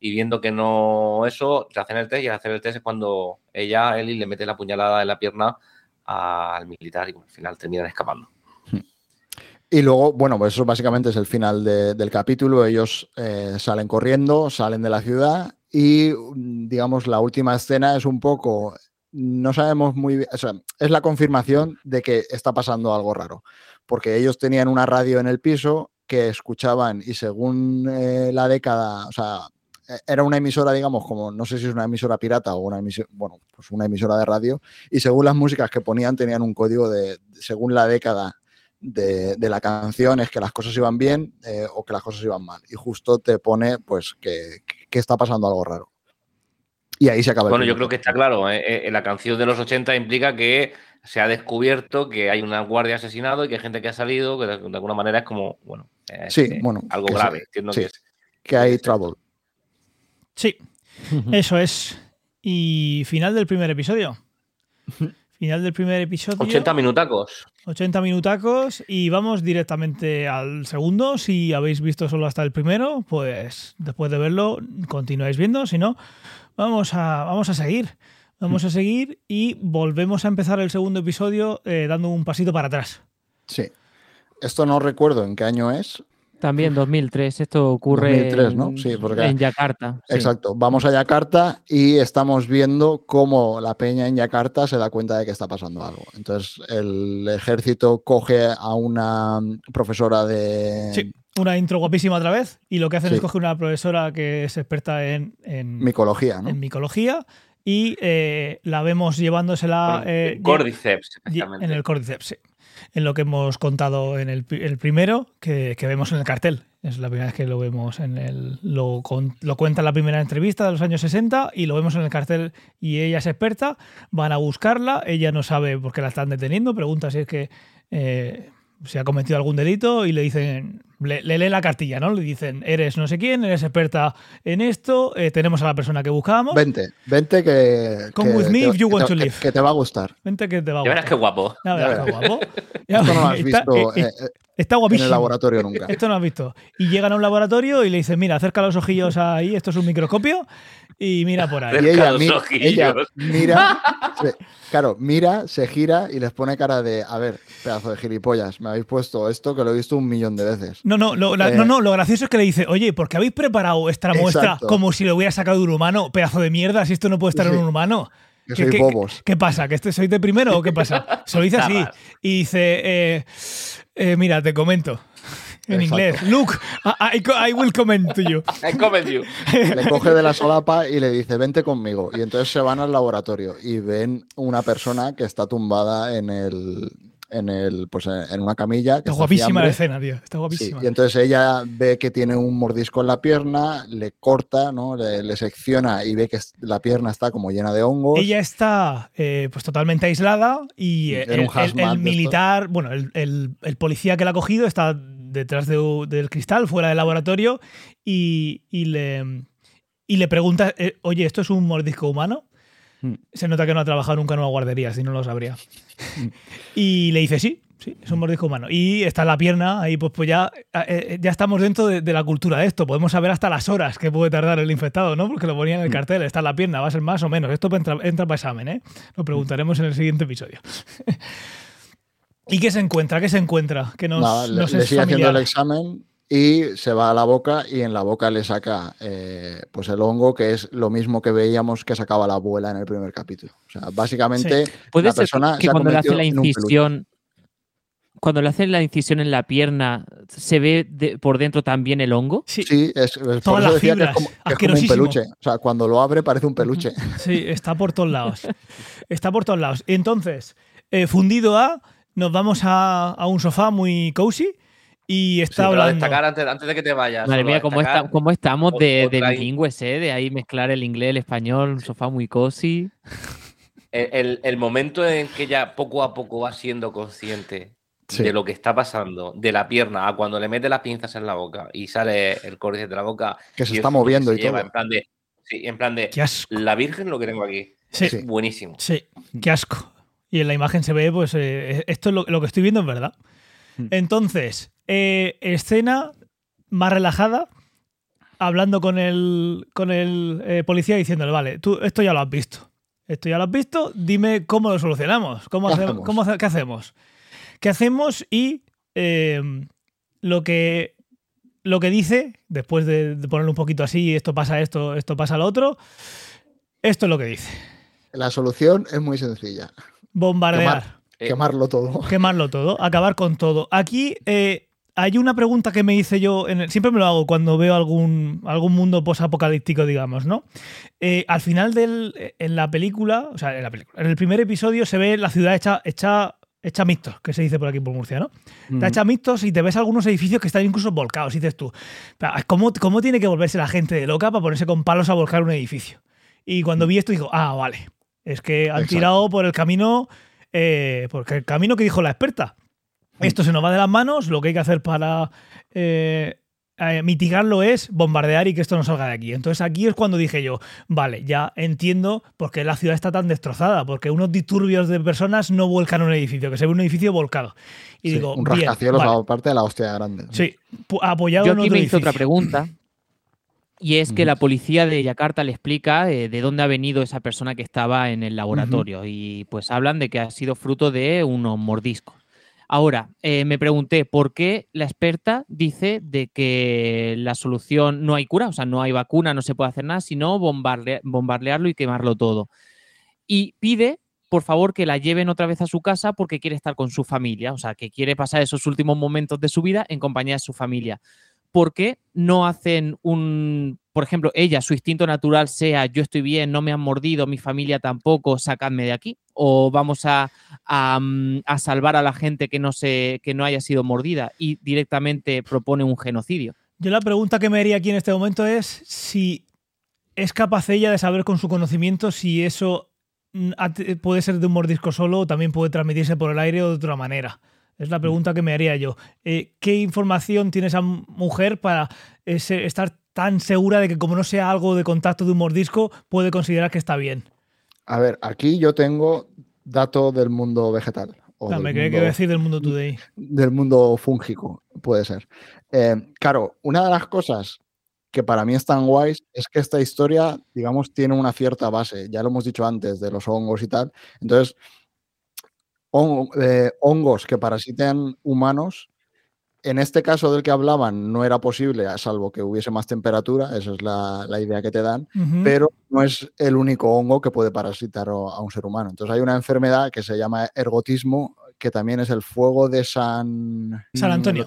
Y viendo que no eso, te hacen el test y al hacer el test es cuando ella, Eli, le mete la puñalada en la pierna al militar y al final terminan escapando. Y luego, bueno, pues eso básicamente es el final del capítulo. Ellos eh, salen corriendo, salen de la ciudad y, digamos, la última escena es un poco, no sabemos muy bien, es la confirmación de que está pasando algo raro, porque ellos tenían una radio en el piso que escuchaban y según eh, la década, o sea, e, era una emisora, digamos, como no sé si es una emisora pirata o una emisora, bueno, pues una emisora de radio, y según las músicas que ponían tenían un código de, según la década de, la canción, es que las cosas iban bien eh, o que las cosas iban mal. Y justo te pone, pues, que, que está pasando algo raro. Y ahí se acaba. Bueno, yo creo que está claro. ¿eh? la canción de los 80 implica que se ha descubierto que hay una guardia asesinado y que hay gente que ha salido, que de, alguna manera es como, bueno, sí, bueno algo grave. que, que, hay trouble. Sí, eso es. Y final del primer episodio. Final del primer episodio. 80 minutacos. 80 minutacos y vamos directamente al segundo. Si habéis visto solo hasta el primero, pues después de verlo continuáis viendo. Si no, vamos a, vamos a seguir. Vamos a seguir y volvemos a empezar el segundo episodio eh, dando un pasito para atrás. Sí. Esto no recuerdo en qué año es, también 2003, esto ocurre en, Yakarta. Exacto, vamos a Yakarta y estamos viendo cómo la peña en Yakarta se da cuenta de que está pasando algo. Entonces el ejército coge a una profesora de... Sí, una intro guapísima otra vez y lo que hacen es coger una profesora que es experta en... en micología, ¿no? En micología y eh, la vemos llevándosela... Eh, cordyceps, En el cordyceps, sí en lo que hemos contado en el, primero que, vemos en el cartel. Es la primera vez que lo vemos en el. Lo, lo cuenta en la primera entrevista de los años 60 y lo vemos en el cartel y ella es experta. Van a buscarla, ella no sabe por qué la están deteniendo, pregunta si es que eh, se ha cometido algún delito y le dicen, le, lee la cartilla, ¿no? Le dicen, eres no sé quién, eres experta en esto, eh, tenemos a la persona que buscábamos. Vente, vente que. Come with me if you want to live. Que, te va a gustar. Vente que te va a gustar. Ya verás qué guapo. Ya verás qué guapo. Esto no lo has visto. Eh, eh, está guapísimo. En el laboratorio nunca. Esto no lo has visto. Y llegan a un laboratorio y le dicen, mira, acerca los ojillos ahí, esto es un microscopio, y mira por ahí. Y ella, ella mira, claro, mira, se gira y les pone cara de, a ver, pedazo de gilipollas, me habéis puesto esto que lo he visto un millón de veces. No, no, lo, no, no, lo gracioso es que le dice, oye, ¿por qué habéis preparado esta muestra como si lo hubiera sacado de un humano? Pedazo de mierda, si esto no puede estar en un humano. Que soy bobos. ¿Qué pasa? ¿Que este soy de primero o qué pasa? Se lo dice así. Y dice, eh, eh, mira, te comento en inglés. Look, I, will comment to you. I comment you. Le coge de la solapa y le dice, vente conmigo. Y entonces se van al laboratorio y ven una persona que está tumbada en el, en el pues en una camilla. está guapísima la escena, tío. Está guapísima. y entonces ella ve que tiene un mordisco en la pierna, le corta, ¿no? Le, secciona y ve que la pierna está como llena de hongos. Ella está eh, pues totalmente aislada y el, militar, bueno, el, el, policía que la ha cogido está detrás del cristal, fuera del laboratorio, y, le, y le pregunta, eh, oye, ¿esto es un mordisco humano? Hmm. Se nota que no ha trabajado nunca en una guardería, si no lo sabría. Hmm. y le dice, sí, sí, es un mordisco humano. Y está en la pierna, ahí pues, pues ya, eh, eh, ya estamos dentro de, la cultura de esto. Podemos saber hasta las horas que puede tardar el infectado, ¿no? Porque lo ponía en el hmm. cartel, está en la pierna, va a ser más o menos. Esto entra, entra para examen, ¿eh? Lo preguntaremos en el siguiente episodio. ¿Y qué se encuentra? ¿Qué se encuentra? Que nos, le, sigue haciendo el examen y se va a la boca y en la boca le saca eh, pues el hongo, que es lo mismo que veíamos que sacaba la abuela en el primer capítulo. O sea, básicamente ¿Puede la persona que cuando le hace la incisión, cuando le hace la incisión en la pierna, ¿se ve por dentro también el hongo? Sí, es, es por eso decía que es, como, un peluche. O sea, cuando lo abre parece un peluche. Sí, está por todos lados. Está por todos lados. Entonces, eh, fundido a nos vamos a, un sofá muy cozy y está hablando. destacar antes, de que te vayas. Madre mía, ¿cómo, estamos de, de bilingües, eh? De ahí mezclar el inglés, el español, un sofá muy cozy. El, momento en que ya poco a poco va siendo consciente de lo que está pasando, de la pierna, a cuando le mete las pinzas en la boca y sale el córdice de la boca. Que se está moviendo y todo. En plan de, sí, en plan de la Virgen lo que tengo aquí. Sí. Es buenísimo. Sí, qué asco y en la imagen se ve, pues eh, esto es lo, que estoy viendo en verdad. Hmm. Entonces, eh, escena más relajada, hablando con el, con el eh, policía diciéndole, vale, tú esto ya lo has visto. Esto ya lo has visto, dime cómo lo solucionamos. ¿Cómo ¿Qué, hacemos? Cómo, ¿qué hacemos? ¿Qué hacemos? Y lo, que, lo que dice, después de, de ponerlo un poquito así, esto pasa esto, esto pasa lo otro, esto es lo que dice. La solución es muy sencilla. Bombardear. quemarlo todo. Quemarlo todo, acabar con todo. Aquí eh, hay una pregunta que me hice yo, siempre me lo hago cuando veo algún, algún mundo posapocalíptico, digamos, ¿no? Eh, al final del, en la película, o sea, en la película, en el primer episodio se ve la ciudad hecha, hecha, hecha mixtos, que se dice por aquí por Murcia, ¿no? Está hecha mixtos y te ves algunos edificios que están incluso volcados, dices tú. ¿Cómo, ¿Cómo tiene que volverse la gente de loca para ponerse con palos a volcar un edificio? Y cuando vi esto digo, ah, vale, es que han tirado por el camino, eh, porque el camino que dijo la experta. Esto se nos va de las manos, lo que hay que hacer para eh, eh, mitigarlo es bombardear y que esto no salga de aquí. Entonces aquí es cuando dije yo, vale, ya entiendo por qué la ciudad está tan destrozada, porque unos disturbios de personas no vuelcan un edificio, que se ve un edificio volcado. Y digo, un rascacielos a parte de la hostia grande. Sí, apoyado yo aquí me hice otra pregunta. Y es que la policía de Yakarta le explica eh, de dónde ha venido esa persona que estaba en el laboratorio. Y pues hablan de que ha sido fruto de unos mordiscos. Ahora, eh, me pregunté por qué la experta dice de que la solución no hay cura, o sea, no hay vacuna, no se puede hacer nada, sino bombardearlo y quemarlo todo. Y pide, por favor, que la lleven otra vez a su casa porque quiere estar con su familia, o sea, que quiere pasar esos últimos momentos de su vida en compañía de su familia. ¿Por qué no hacen un por ejemplo, ella, su instinto natural sea yo estoy bien, no me han mordido, mi familia tampoco, sacadme de aquí? ¿O vamos a, mm, salvar a la gente que no, se, que no haya sido mordida y directamente propone un genocidio? Yo la pregunta que me haría aquí en este momento es si es capaz ella de saber con su conocimiento si eso mm, puede ser de un mordisco solo o también puede transmitirse por el aire o de otra manera. Es la pregunta que me haría yo. Eh, ¿Qué información tiene esa mujer para estar tan segura de que como no sea algo de contacto de un mordisco, puede considerar que está bien? A ver, aquí yo tengo dato del mundo vegetal. O me que decir del mundo today. Del mundo fúngico, puede ser. Eh, claro, una de las cosas que para mí es tan guays es que esta historia, digamos, tiene una cierta base. Ya lo hemos dicho antes de los hongos y tal. Entonces, eh, hongos que parasiten humanos en este caso del que hablaban no era posible, salvo que hubiese más temperatura, esa es la, idea que te dan, pero no es el único hongo que puede parasitar a un ser humano. Entonces hay una enfermedad que se llama ergotismo, que también es el fuego de San, San Antonio.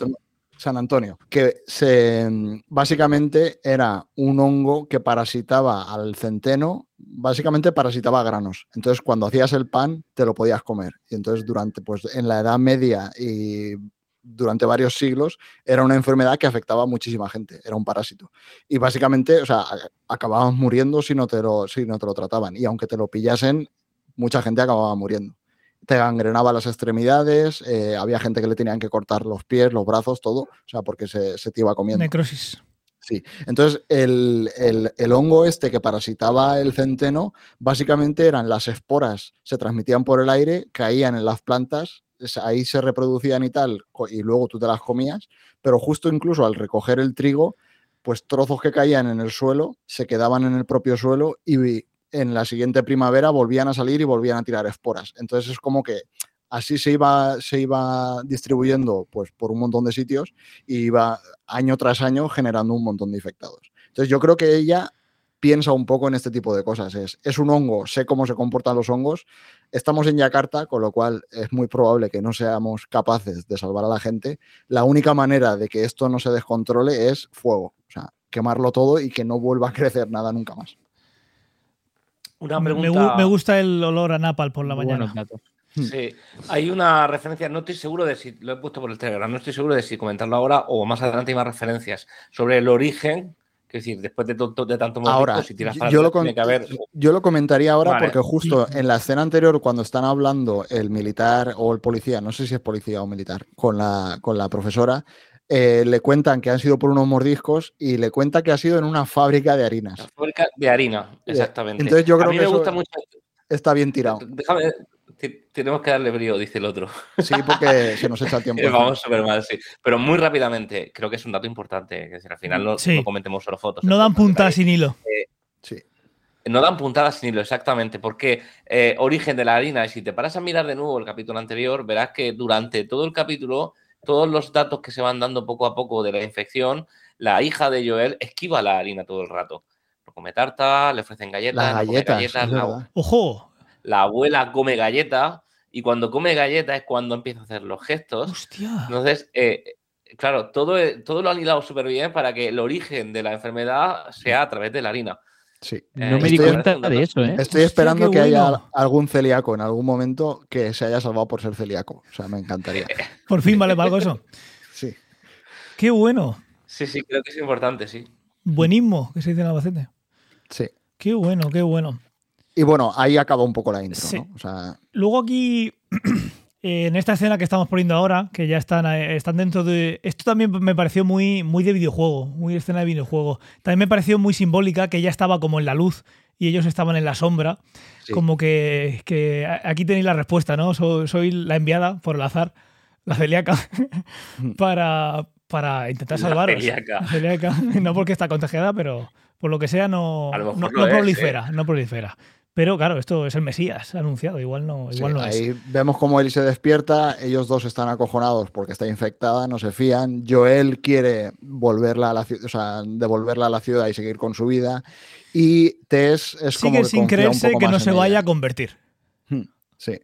San Antonio, que se, básicamente era un hongo que parasitaba al centeno, básicamente parasitaba granos. Entonces, cuando hacías el pan, te lo podías comer. Y entonces, durante, pues, en la Edad Media y durante varios siglos, era una enfermedad que afectaba a muchísima gente, era un parásito. Y básicamente, o sea, acababas muriendo si no te lo, si no te lo trataban. Y aunque te lo pillasen, mucha gente acababa muriendo. Te gangrenaba las extremidades, eh, había gente que le tenían que cortar los pies, los brazos, todo, o sea, porque se, se te iba comiendo. Necrosis. Sí, entonces el, el, hongo este que parasitaba el centeno, básicamente eran las esporas, se transmitían por el aire, caían en las plantas ahí se reproducían y tal, y luego tú te las comías, pero justo incluso al recoger el trigo, pues trozos que caían en el suelo se quedaban en el propio suelo y en la siguiente primavera volvían a salir y volvían a tirar esporas. Entonces es como que así se iba, se iba distribuyendo pues, por un montón de sitios y iba año tras año generando un montón de infectados. Entonces yo creo que ella piensa un poco en este tipo de cosas. Es, es un hongo, sé cómo se comportan los hongos. Estamos en Yakarta, con lo cual es muy probable que no seamos capaces de salvar a la gente. La única manera de que esto no se descontrole es fuego. O sea, quemarlo todo y que no vuelva a crecer nada nunca más. Una pregunta... me, gusta el olor a napal por la mañana. Sí, hay una referencia, no estoy seguro de si lo he puesto por el Telegram, no estoy seguro de si comentarlo ahora o más adelante hay más referencias sobre el origen es decir, después de, de tanto ahora, si tiras para yo, lo que haber... yo lo comentaría ahora porque justo en la escena anterior, cuando están hablando el militar o el policía, no sé si es policía o militar, con la, con la profesora, eh, le cuentan que han sido por unos mordiscos y le cuenta que ha sido en una fábrica de harinas. fábrica de harina, exactamente. Entonces yo creo A mí me gusta mucho... está bien tirado. Déjame, tenemos que darle brío, dice el otro. Sí, porque se nos echa el tiempo. Vamos súper mal, sí. Pero muy rápidamente, creo que es un dato importante, que al final no, comentemos solo fotos. No dan puntadas sin hilo. Eh, sí. No dan puntadas sin hilo, exactamente, porque eh, origen de la harina, y si te paras a mirar de nuevo el capítulo anterior, verás que durante todo el capítulo, todos los datos que se van dando poco a poco de la infección, la hija de Joel esquiva la harina todo el rato. No come tarta, le ofrecen galletas, galletas, ¡Ojo! La abuela come galleta y cuando come galleta es cuando empieza a hacer los gestos. Hostia. Entonces, eh, claro, todo, todo lo han hilado súper bien para que el origen de la enfermedad sea a través de la harina. Sí. Eh, no me di cuenta de eso, ¿eh? Estoy esperando que haya algún celíaco en algún momento que se haya salvado por ser celíaco. O sea, me encantaría. Por fin vale para algo eso. Sí. Qué bueno. Sí, sí, creo que es importante, sí. Buenismo, que se dice en Albacete. Sí. Qué bueno, qué bueno. Y bueno, ahí acaba un poco la intro, ¿no? Luego aquí Eh, en esta escena que estamos poniendo ahora, que ya están, eh, están dentro de. Esto también me pareció muy, muy de videojuego, muy escena de videojuego. También me pareció muy simbólica que ella estaba como en la luz y ellos estaban en la sombra. Como que, que, aquí tenéis la respuesta, ¿no? Soy, la enviada por el azar, la celíaca, para, para intentar salvaros. La celíaca. No porque está contagiada, pero por lo que sea no, no, prolifera. ¿eh? No prolifera. Pero claro, esto es el Mesías anunciado, igual no, igual no ahí vemos cómo él se despierta, ellos dos están acojonados porque está infectada, no se fían. Joel quiere volverla a la o sea, devolverla a la ciudad y seguir con su vida. Y Tess es como que sin creerse que no se vaya a convertir. Hmm, sí.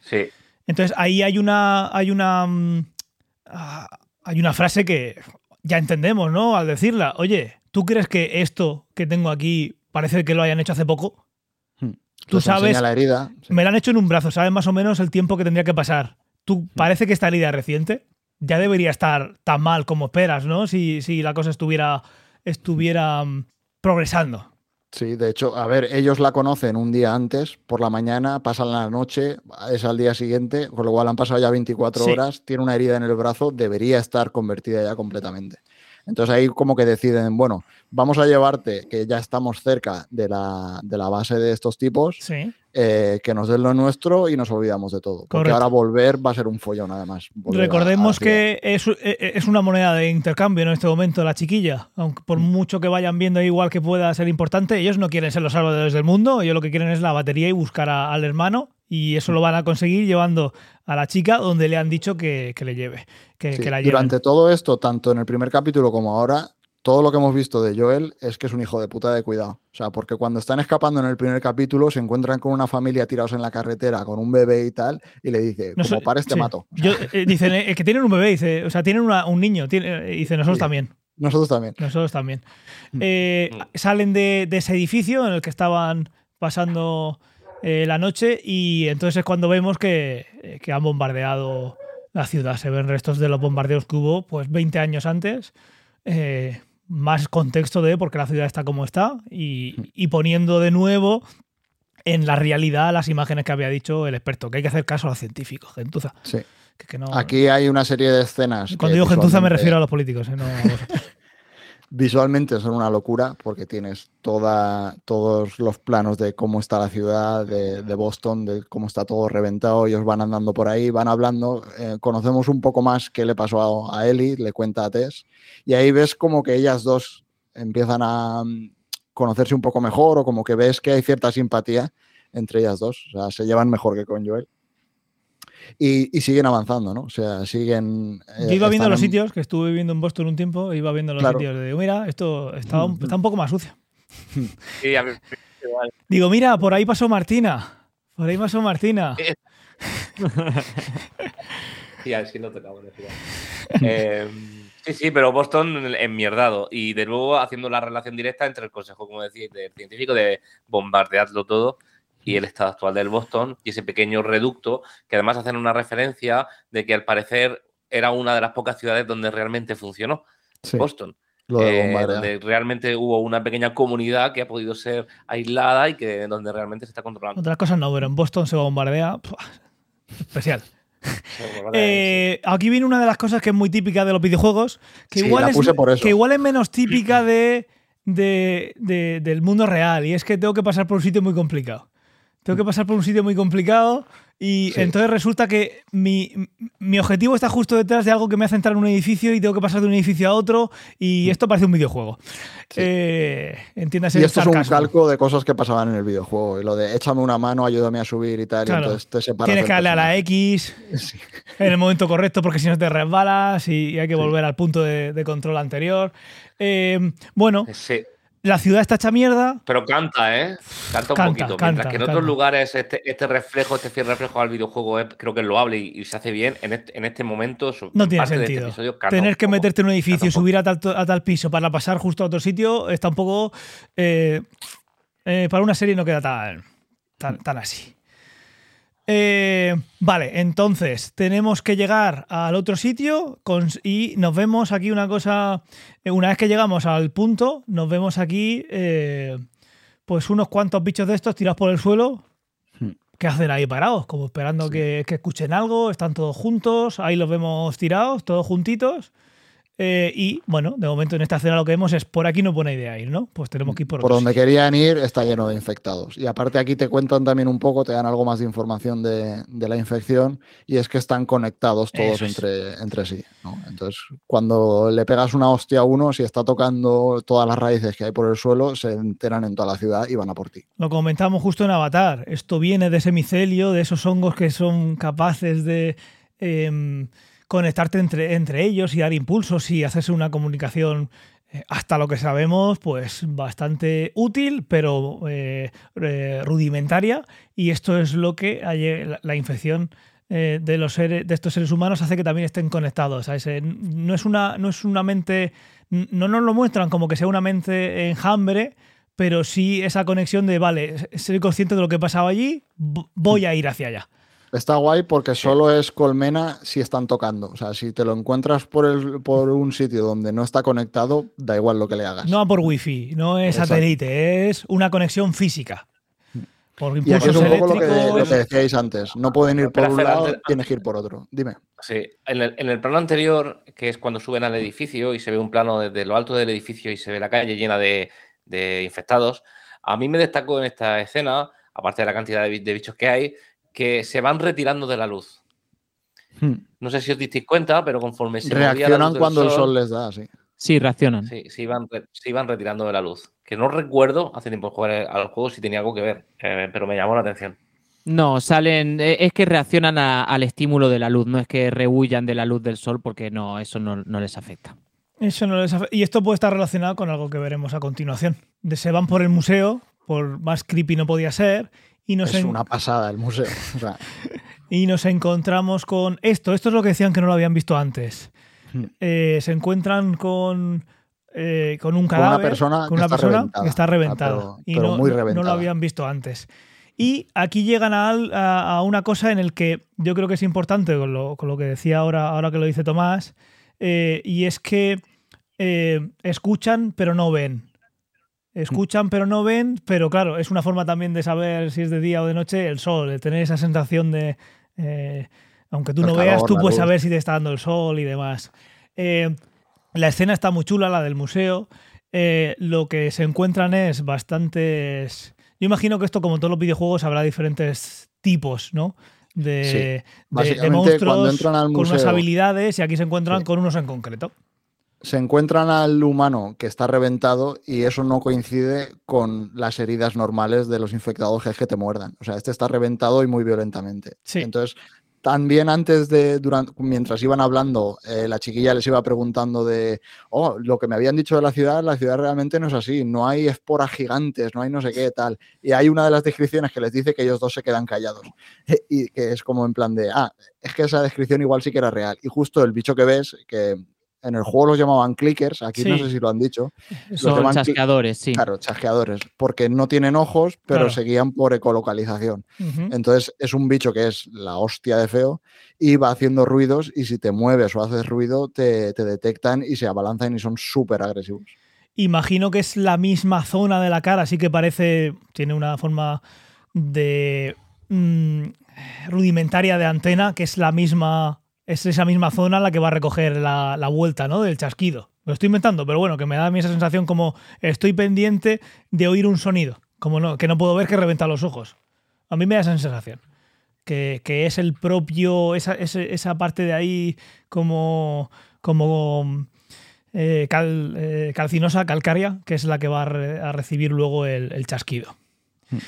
Sí. Entonces ahí hay una. hay una. Mm, ah, hay una frase que ya entendemos, ¿no? Al decirla. Oye, ¿tú crees que esto que tengo aquí parece que lo hayan hecho hace poco? Tú sabes, la herida, me la han hecho en un brazo, sabes más o menos el tiempo que tendría que pasar. Tú mm. parece que esta herida es reciente, ya debería estar tan mal como esperas, ¿no? Si, si la cosa estuviera, estuviera mm, progresando. Sí, de hecho, a ver, ellos la conocen un día antes, por la mañana, pasan la noche, es al día siguiente, con lo cual han pasado ya 24 horas, tiene una herida en el brazo, debería estar convertida ya completamente. Entonces ahí como que deciden, bueno, vamos a llevarte, que ya estamos cerca de la, base de estos tipos, eh, que nos den lo nuestro y nos olvidamos de todo. Porque ahora volver va a ser un follón además. Recordemos que e, e, es, una moneda de intercambio en este momento la chiquilla, aunque por mm. mucho que vayan viendo igual que pueda ser importante, ellos no quieren ser los salvadores del mundo, ellos lo que quieren es la batería y buscar al hermano y eso lo van a conseguir llevando a la chica donde le han dicho que, le lleve, que, la lleve. Durante todo esto, tanto en el primer capítulo como ahora, todo lo que hemos visto de Joel es que es un hijo de puta de cuidado. O sea, porque cuando están escapando en el primer capítulo se encuentran con una familia tirados en la carretera con un bebé y tal y le dice, como pares te mato. Eh, dicen eh, que tienen un bebé, dice, o sea, tienen un niño, tiene, eh, dice, nosotros también. Nosotros también. Nosotros también. Mm. salen de, de, ese edificio en el que estaban pasando eh, la noche y entonces es cuando vemos que, que, han bombardeado la ciudad. Se ven restos de los bombardeos que hubo pues 20 años antes. Eh, más contexto de por qué la ciudad está como está y, y, poniendo de nuevo en la realidad las imágenes que había dicho el experto, que hay que hacer caso a los científicos, gentuza. Sí. Aquí hay una serie de escenas. Cuando digo gentuza me refiero a los políticos, ¿eh? no a Visualmente son una locura porque tienes toda, todos los planos de cómo está la ciudad de, Boston, de cómo está todo reventado. Ellos van andando por ahí, van hablando. Eh, conocemos un poco más qué le pasó a, a, Ellie, le cuenta a Tess. Y ahí ves como que ellas dos empiezan a mm, conocerse un poco mejor o como que ves que hay cierta simpatía entre ellas dos. O sea, se llevan mejor que con Joel y, siguen avanzando, ¿no? O sea, siguen... Eh, Yo iba viendo los sitios, que estuve viviendo en Boston un tiempo, iba viendo los sitios de, mira, esto está un, está un poco más sucio. Sí, a Digo, mira, por ahí pasó Martina. Por ahí pasó Martina. sí, a ver si no tocamos. eh, sí, sí, pero Boston enmierdado. Y de nuevo haciendo la relación directa entre el consejo, como decís, del científico de bombardearlo todo y el estado actual del Boston y ese pequeño reducto que además hacen una referencia de que al parecer era una de las pocas ciudades donde realmente funcionó Boston. Eh, donde realmente hubo una pequeña comunidad que ha podido ser aislada y que donde realmente se está controlando. Otras cosas no, pero en Boston se bombardea. especial. Eh, aquí viene una de las cosas que es muy típica de los videojuegos, que, igual, es, que igual es menos típica de, del mundo real, y es que tengo que pasar por un sitio muy complicado tengo que pasar por un sitio muy complicado y entonces resulta que mi, objetivo está justo detrás de algo que me hace entrar en un edificio y tengo que pasar de un edificio a otro y mm. esto parece un videojuego. Eh, entiéndase. Y esto es un calco de cosas que pasaban en el videojuego. Y lo de échame una mano, ayúdame a subir y tal. Y entonces te separas. Tienes que darle a la X en el momento correcto porque si no te resbalas y hay que volver al punto de, control anterior. Eh, bueno. La ciudad está hecha mierda. Pero canta, ¿eh? Canta un poquito. Mientras que en otros lugares este, este, reflejo, este fiel reflejo al videojuego creo que lo hable y, se hace bien. En este, este momento. No tiene este sentido. Tener que meterte en un edificio y subir a tal, a tal, piso para pasar justo a otro sitio está un poco. Eh, eh, para una serie no queda tan, tan así. Eh, vale, entonces tenemos que llegar al otro sitio y nos vemos aquí una cosa. Eh, una vez que llegamos al punto, nos vemos aquí eh, pues unos cuantos bichos de estos tirados por el suelo. Hmm. ¿Qué hacen ahí parados? Como esperando que, que, escuchen algo, están todos juntos, ahí los vemos tirados, todos juntitos. Eh, y bueno, de momento en esta escena lo que vemos es por aquí no buena idea ir, ¿no? Pues tenemos que ir por Por donde querían ir está lleno de infectados. Y aparte aquí te cuentan también un poco, te dan algo más de información de, la infección y es que están conectados todos entre, entre sí. Entonces, cuando le pegas una hostia a uno, si está tocando todas las raíces que hay por el suelo, se enteran en toda la ciudad y van a por ti. Lo comentamos justo en Avatar. Esto viene de ese micelio, de esos hongos que son capaces de... Em, conectarte entre, entre ellos y dar impulsos y hacerse una comunicación eh, hasta lo que sabemos, pues bastante útil, pero eh, rudimentaria. Y esto es lo que la, infección eh, de, los seres, de estos seres humanos hace que también estén conectados. No, es una, no es una mente, no nos lo muestran como que sea una mente enjambre, pero sí esa conexión de, vale, ser consciente de lo que pasaba allí, voy a ir hacia allá. Está guay porque solo es colmena si están tocando. O sea, si te lo encuentras por, el, por un sitio donde no está conectado, da igual lo que le hagas. No por wifi, no es satélite, es una conexión física. Por y aquí es un poco lo que, decíais antes. No pueden ir por un lado, tienes que ir por otro. Dime. Sí, en el, en el, plano anterior, que es cuando suben al edificio y se ve un plano desde lo alto del edificio y se ve la calle llena de, de infectados, a mí me destacó en esta escena, aparte de la cantidad de bichos que hay, que se van retirando de la luz. Hmm. No sé si os disteis cuenta, pero conforme se reaccionan cuando el sol les da, sí. Sí, reaccionan. Sí, se iban, se iban retirando de la luz. Que no recuerdo hace tiempo jugar al juego si tenía algo que ver, eh, pero me llamó la atención. No, salen. Eh, es que reaccionan al estímulo de la luz, no es que rehuyan de la luz del sol, porque no, eso no, les afecta. Eso no les afecta. Y esto puede estar relacionado con algo que veremos a continuación. De se van por el museo, por más creepy no podía ser, es una pasada el museo. y nos encontramos con esto. Esto es lo que decían que no lo habían visto antes. Hmm. Eh, se encuentran con, eh, con un cadáver. Con una persona, con una que, persona está que, está reventada. Ah, y no, no, lo habían visto antes. Y aquí llegan a, una cosa en el que yo creo que es importante, con lo, que decía ahora, ahora que lo dice Tomás, eh, y es que escuchan pero no ven. Escuchan pero no ven, pero claro, es una forma también de saber si es de día o de noche el sol, de tener esa sensación de, eh, aunque tú no veas, tú puedes saber si te está dando el sol y demás. Eh, la escena está muy chula, la del museo. Eh, lo que se encuentran es bastantes... Yo imagino que esto, como todos los videojuegos, habrá diferentes tipos, ¿no? De, monstruos con unas habilidades y aquí se encuentran con unos en concreto se encuentran al humano que está reventado y eso no coincide con las heridas normales de los infectados que es que te muerdan. O sea, este está reventado y muy violentamente. Entonces, también antes de, durante, mientras iban hablando, eh, la chiquilla les iba preguntando de, oh, lo que me habían dicho de la ciudad, la ciudad realmente no es así, no hay esporas gigantes, no hay no sé qué tal. Y hay una de las descripciones que les dice que ellos dos se quedan callados. y que es como en plan de, ah, es que esa descripción igual sí que era real. Y justo el bicho que ves, que en el juego los llamaban clickers, aquí no sé si lo han dicho. Son chasqueadores, sí. Claro, chasqueadores, porque no tienen ojos, pero seguían por ecolocalización. Entonces es un bicho que es la hostia de feo y va haciendo ruidos y si te mueves o haces ruido te, detectan y se abalanzan y son súper agresivos. Imagino que es la misma zona de la cara, así que parece, tiene una forma de mm, rudimentaria de antena, que es la misma es esa misma zona la que va a recoger la, vuelta ¿no? del chasquido. Lo estoy inventando, pero bueno, que me da a mí esa sensación como estoy pendiente de oír un sonido, como no, que no puedo ver que reventa los ojos. A mí me da esa sensación. Que, es el propio, esa, esa, parte de ahí como, como eh, eh, calcinosa, calcárea, que es la que va a, recibir luego el, chasquido. Hmm.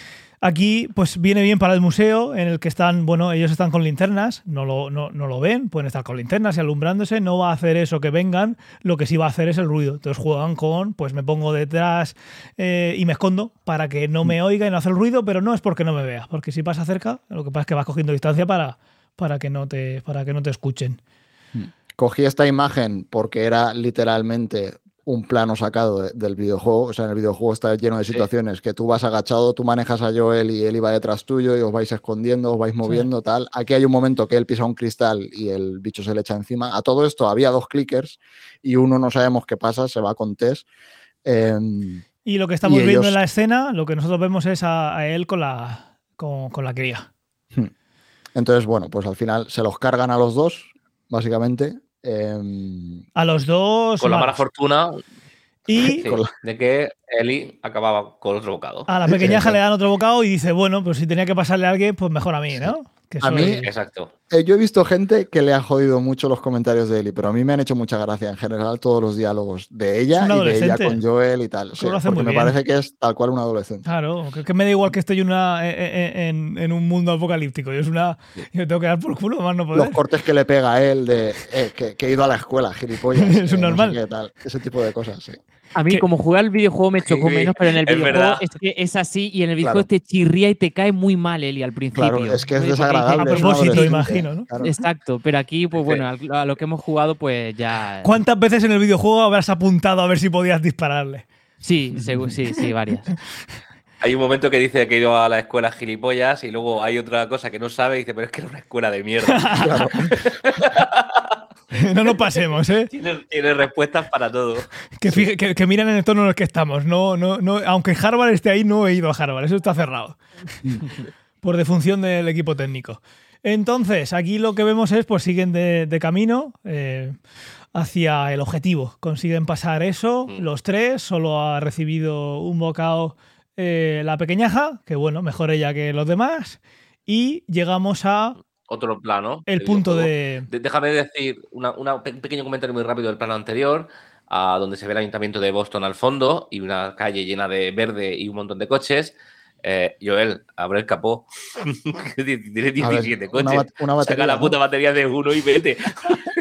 Aquí, pues viene bien para el museo, en el que están, bueno, ellos están con linternas, no lo, no, lo ven, pueden estar con linternas y alumbrándose, no va a hacer eso que vengan, lo que sí va a hacer es el ruido. Entonces juegan con, pues me pongo detrás eh, y me escondo para que no me oiga y no hace el ruido, pero no es porque no me vea, porque si pasa cerca, lo que pasa es que vas cogiendo distancia para, para, que, no te, para que no te escuchen. Cogí esta imagen porque era literalmente un plano sacado del videojuego. O sea, en el videojuego está lleno de situaciones que tú vas agachado, tú manejas a Joel y él iba detrás tuyo y os vais escondiendo, os vais moviendo, tal. Aquí hay un momento que él pisa un cristal y el bicho se le echa encima. A todo esto había dos clickers y uno no sabemos qué pasa, se va con Tess. Em, y lo que estamos viendo en la escena, lo que nosotros vemos es a, él con la, con, con la cría. Hmm. Entonces, bueno, pues al final se los cargan a los dos, básicamente, Em, a los dos. Con la mala fortuna. Y de que Eli acababa con otro bocado. A la pequeñaja le dan otro bocado y dice, bueno, pues si tenía que pasarle a alguien, pues mejor a mí, ¿no? A mí, exacto. Eh, yo he visto gente que le ha jodido mucho los comentarios de Eli, pero a mí me han hecho mucha gracia en general todos los diálogos de ella y de ella con Joel y tal. porque me parece que es tal cual un adolescente. Claro, que, me da igual que estoy una, eh, eh, en, un mundo apocalíptico. Yo, es una, yo tengo que dar por culo, más no poder. Los cortes que le pega a él de que, he ido a la escuela, gilipollas. es un normal. ese tipo de cosas, sí. A mí, como jugar al videojuego me chocó menos, pero en el videojuego es que es así y en el videojuego te chirría y te cae muy mal, Eli, al principio. Claro, es que es desagradable. A propósito, imagino, ¿no? Exacto, pero aquí, pues bueno, a lo que hemos jugado, pues ya. ¿Cuántas veces en el videojuego habrás apuntado a ver si podías dispararle? Sí, sí, sí, varias. Hay un momento que dice que ha ido a la escuela gilipollas y luego hay otra cosa que no sabe y dice, pero es que era una escuela de mierda. Claro. no nos pasemos, ¿eh? Tiene, respuestas para todo. Que, que, miran en el tono en el que estamos. No, no, no, aunque Harvard esté ahí, no he ido a Harvard. Eso está cerrado. Por defunción del equipo técnico. Entonces, aquí lo que vemos es, pues siguen de, camino eh, hacia el objetivo. Consiguen pasar eso, mm. los tres. Solo ha recibido un bocado eh, la pequeñaja, que bueno, mejor ella que los demás. Y llegamos a otro plano. El punto de... Déjame decir un pequeño comentario muy rápido del plano anterior, a donde se ve el ayuntamiento de Boston al fondo y una calle llena de verde y un montón de coches. Eh, Joel, abre el capó. Tiene 17 coches. Saca la puta batería de uno y vete.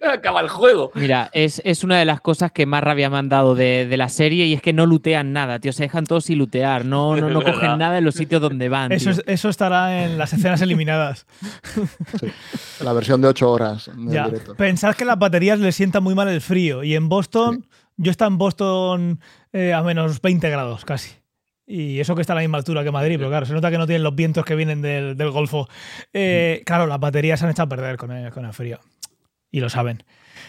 acaba el juego. Mira, es, una de las cosas que más rabia me han dado de, la serie y es que no lutean nada, tío. Se dejan todos sin lutear, no, no, no cogen nada en los sitios donde van. Eso, eso estará en las escenas eliminadas. La versión de 8 horas. Pensad que las baterías les sienta muy mal el frío y en Boston, yo estaba en Boston eh, a menos 20 grados casi. Y eso que está a la misma altura que Madrid, pero claro, se nota que no tienen los vientos que vienen del, Golfo. Eh, claro, las baterías se han echado a perder con con el frío y lo saben.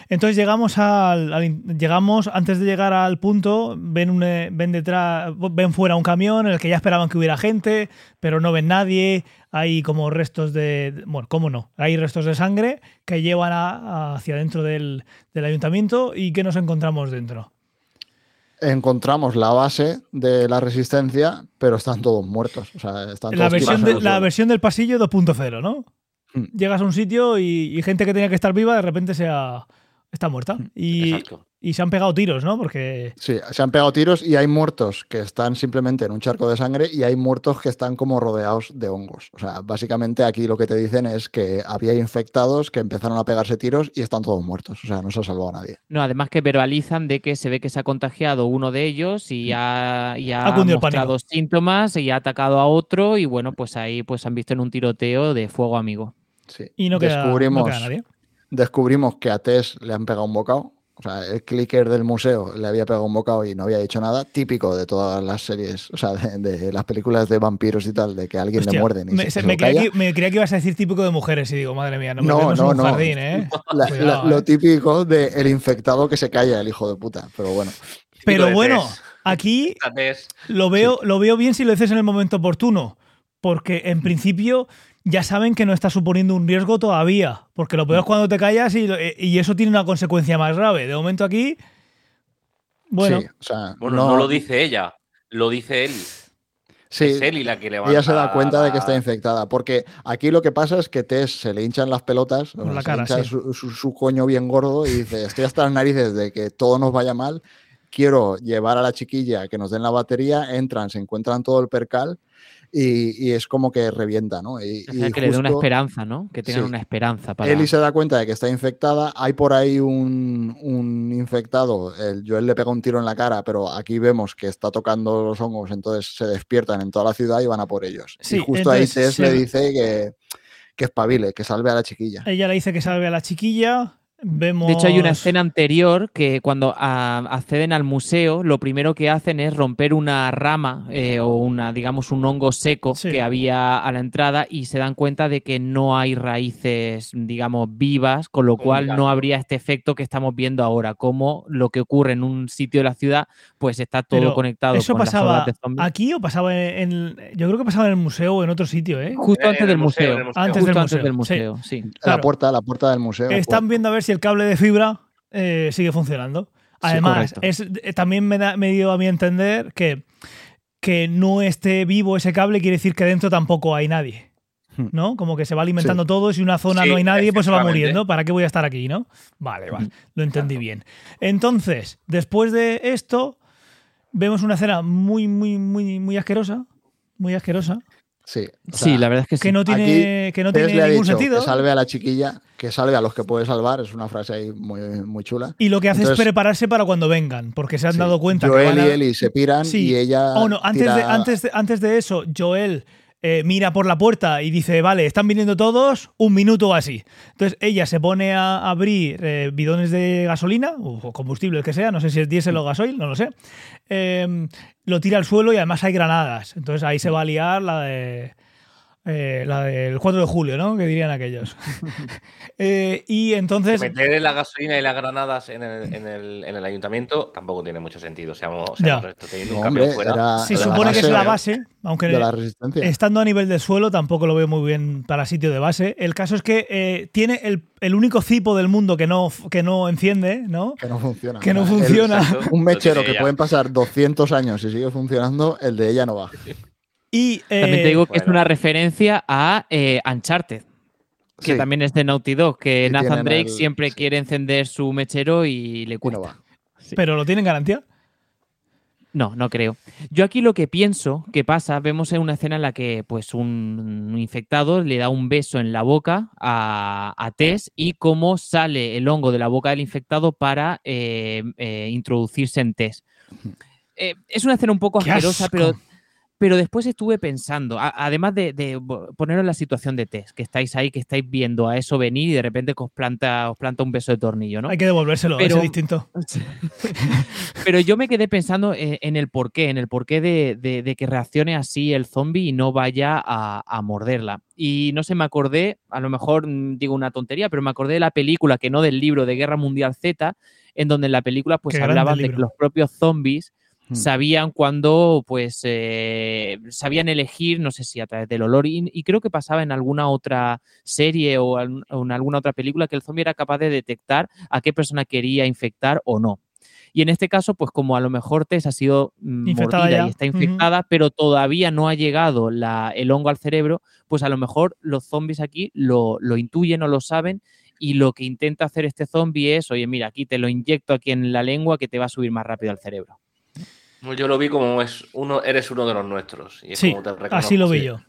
Entonces llegamos al, llegamos antes de llegar al punto ven eh, ven detrás ven fuera un camión en el que ya esperaban que hubiera gente pero no ven nadie hay como restos de bueno cómo no hay restos de sangre que llevan hacia dentro del, ayuntamiento y que nos encontramos dentro. Encontramos la base de la resistencia pero están todos muertos. La versión la versión del pasillo 2.0 no Mm. Llegas a un sitio y, gente que tenía que estar viva de repente se está muerta. Mm, y, y, se han pegado tiros, ¿no? Porque. Sí, se han pegado tiros y hay muertos que están simplemente en un charco de sangre y hay muertos que están como rodeados de hongos. O sea, básicamente aquí lo que te dicen es que había infectados que empezaron a pegarse tiros y están todos muertos. O sea, no se ha salvado a nadie. No, además que verbalizan de que se ve que se ha contagiado uno de ellos y mm. ha, y ha, mostrado síntomas y ha atacado a otro y bueno, pues ahí pues han visto en un tiroteo de fuego amigo. Y no descubrimos, Descubrimos que a Tess le han pegado un bocado. O sea, el clicker del museo le había pegado un bocado y no había dicho nada. Típico de todas las series, o sea, de, las películas de vampiros y tal, de que alguien le muerde. me, creía que, ibas a decir típico de mujeres y digo, madre mía, no me no, no, no. Jardín, ¿eh? Lo ¿eh? típico de el infectado que se calla, el hijo de puta. Pero bueno. Pero bueno, aquí lo veo, lo veo bien si lo dices en el momento oportuno. Porque en principio ya saben que no está suponiendo un riesgo todavía, porque lo peor es cuando te callas y, eso tiene una consecuencia más grave. De momento aquí, bueno, no, lo dice ella, lo dice él. Sí, es él y la que levanta ella se da cuenta de que está infectada, porque aquí lo que pasa es que Tess se le hinchan las pelotas, la cara, su, coño bien gordo y dice, estoy hasta las narices de que todo nos vaya mal. Quiero llevar a la chiquilla que nos den la batería, entran, se encuentran todo el percal y, es como que revienta, ¿no? Y, que le dé una esperanza, ¿no? Que tengan una esperanza para... Ellie se da cuenta de que está infectada, hay por ahí un, infectado, el Joel le pega un tiro en la cara, pero aquí vemos que está tocando los hongos, entonces se despiertan en toda la ciudad y van a por ellos. y justo ahí Tess le dice que, que espabile, que salve a la chiquilla. Ella le dice que salve a la chiquilla, de hecho, hay una escena anterior que cuando acceden al museo, lo primero que hacen es romper una rama eh, o una, digamos, un hongo seco que había a la entrada y se dan cuenta de que no hay raíces, digamos, vivas, con lo cual no habría este efecto que estamos viendo ahora, como lo que ocurre en un sitio de la ciudad, pues está todo conectado. ¿Eso pasaba aquí o pasaba en, yo creo que pasaba en el museo o en otro sitio, ¿eh? Justo antes del museo. Antes del museo. sí. La puerta, la puerta del museo. Están viendo a ver si el cable de fibra eh, sigue funcionando. Además, es, eh, también me, da, me dio a mí entender que, que no esté vivo ese cable quiere decir que dentro tampoco hay nadie. Hmm. ¿No? Como que se va alimentando todo, y si una zona no hay nadie, pues se va muriendo. ¿Para qué voy a estar aquí, no? Vale, vale, lo entendí bien. Entonces, después de esto, vemos una escena muy, muy, muy, muy asquerosa. Muy asquerosa. Sí, sí, la verdad es que sí. Que no tiene, que no tiene ningún sentido. Que salve a la chiquilla, que salve a los que puede salvar, es una frase ahí muy, muy chula. Y lo que hace es prepararse para cuando vengan, porque se han dado cuenta Joel que y Eli se piran y ella. Oh, no, antes, de, antes, antes de eso, Joel eh, mira por la puerta y dice, vale, están viniendo todos, un minuto o así. Entonces ella se pone a abrir eh, bidones de gasolina o combustible, el que sea, no sé si es diésel o gasoil, no lo sé. Em, lo tira al suelo y además hay granadas. Entonces ahí se va a liar la de eh, la del 4 de julio, ¿no? Que dirían aquellos. Eh, y entonces. Meter la gasolina y las granadas en el, en el, en el ayuntamiento tampoco tiene mucho sentido. Seamos, seamos Se supone que es la base, aunque estando a nivel del suelo tampoco lo veo muy bien para sitio de base. El caso es que eh, tiene el, el, único cipo del mundo que no, que no enciende, ¿no? Que no funciona. Que no funciona. un mechero que pueden pasar 200 años y sigue funcionando, el de ella no va. Y, también te digo que es una referencia a eh, Uncharted, que también es de Naughty Dog, que Nathan Drake siempre quiere encender su mechero y le cuesta. ¿Pero lo tienen garantía? No, no creo. Yo aquí lo que pienso que pasa, vemos en una escena en la que pues un infectado le da un beso en la boca a, Tess y cómo sale el hongo de la boca del infectado para eh, eh, introducirse en Tess. es una escena un poco asquerosa, pero pero después estuve pensando, además de, de, poneros en la situación de test, que estáis ahí, que estáis viendo a eso venir y de repente os planta, os planta un beso de tornillo, ¿no? Hay que devolvérselo, pero, es distinto. pero yo me quedé pensando en, el porqué, en el porqué de, que reaccione así el zombie y no vaya a, morderla. Y no sé, me acordé, a lo mejor mm, digo una tontería, pero me acordé de la película, que no del libro de Guerra Mundial Z, en donde en la película pues hablaban de que los propios zombies Sabían cuándo, pues, eh, sabían elegir, no sé si a través del olor, y, creo que pasaba en alguna otra serie o, en alguna otra película que el zombie era capaz de detectar a qué persona quería infectar o no. Y en este caso, pues como a lo mejor Tess ha sido mm, mordida y está infectada, pero todavía no ha llegado el hongo al cerebro, pues a lo mejor los zombies aquí lo, lo, intuyen o lo saben y lo que intenta hacer este zombie es, oye, mira, aquí te lo inyecto aquí en la lengua que te va a subir más rápido al cerebro. Yo lo vi como es uno, eres uno de los nuestros. Y sí, así lo vi yo.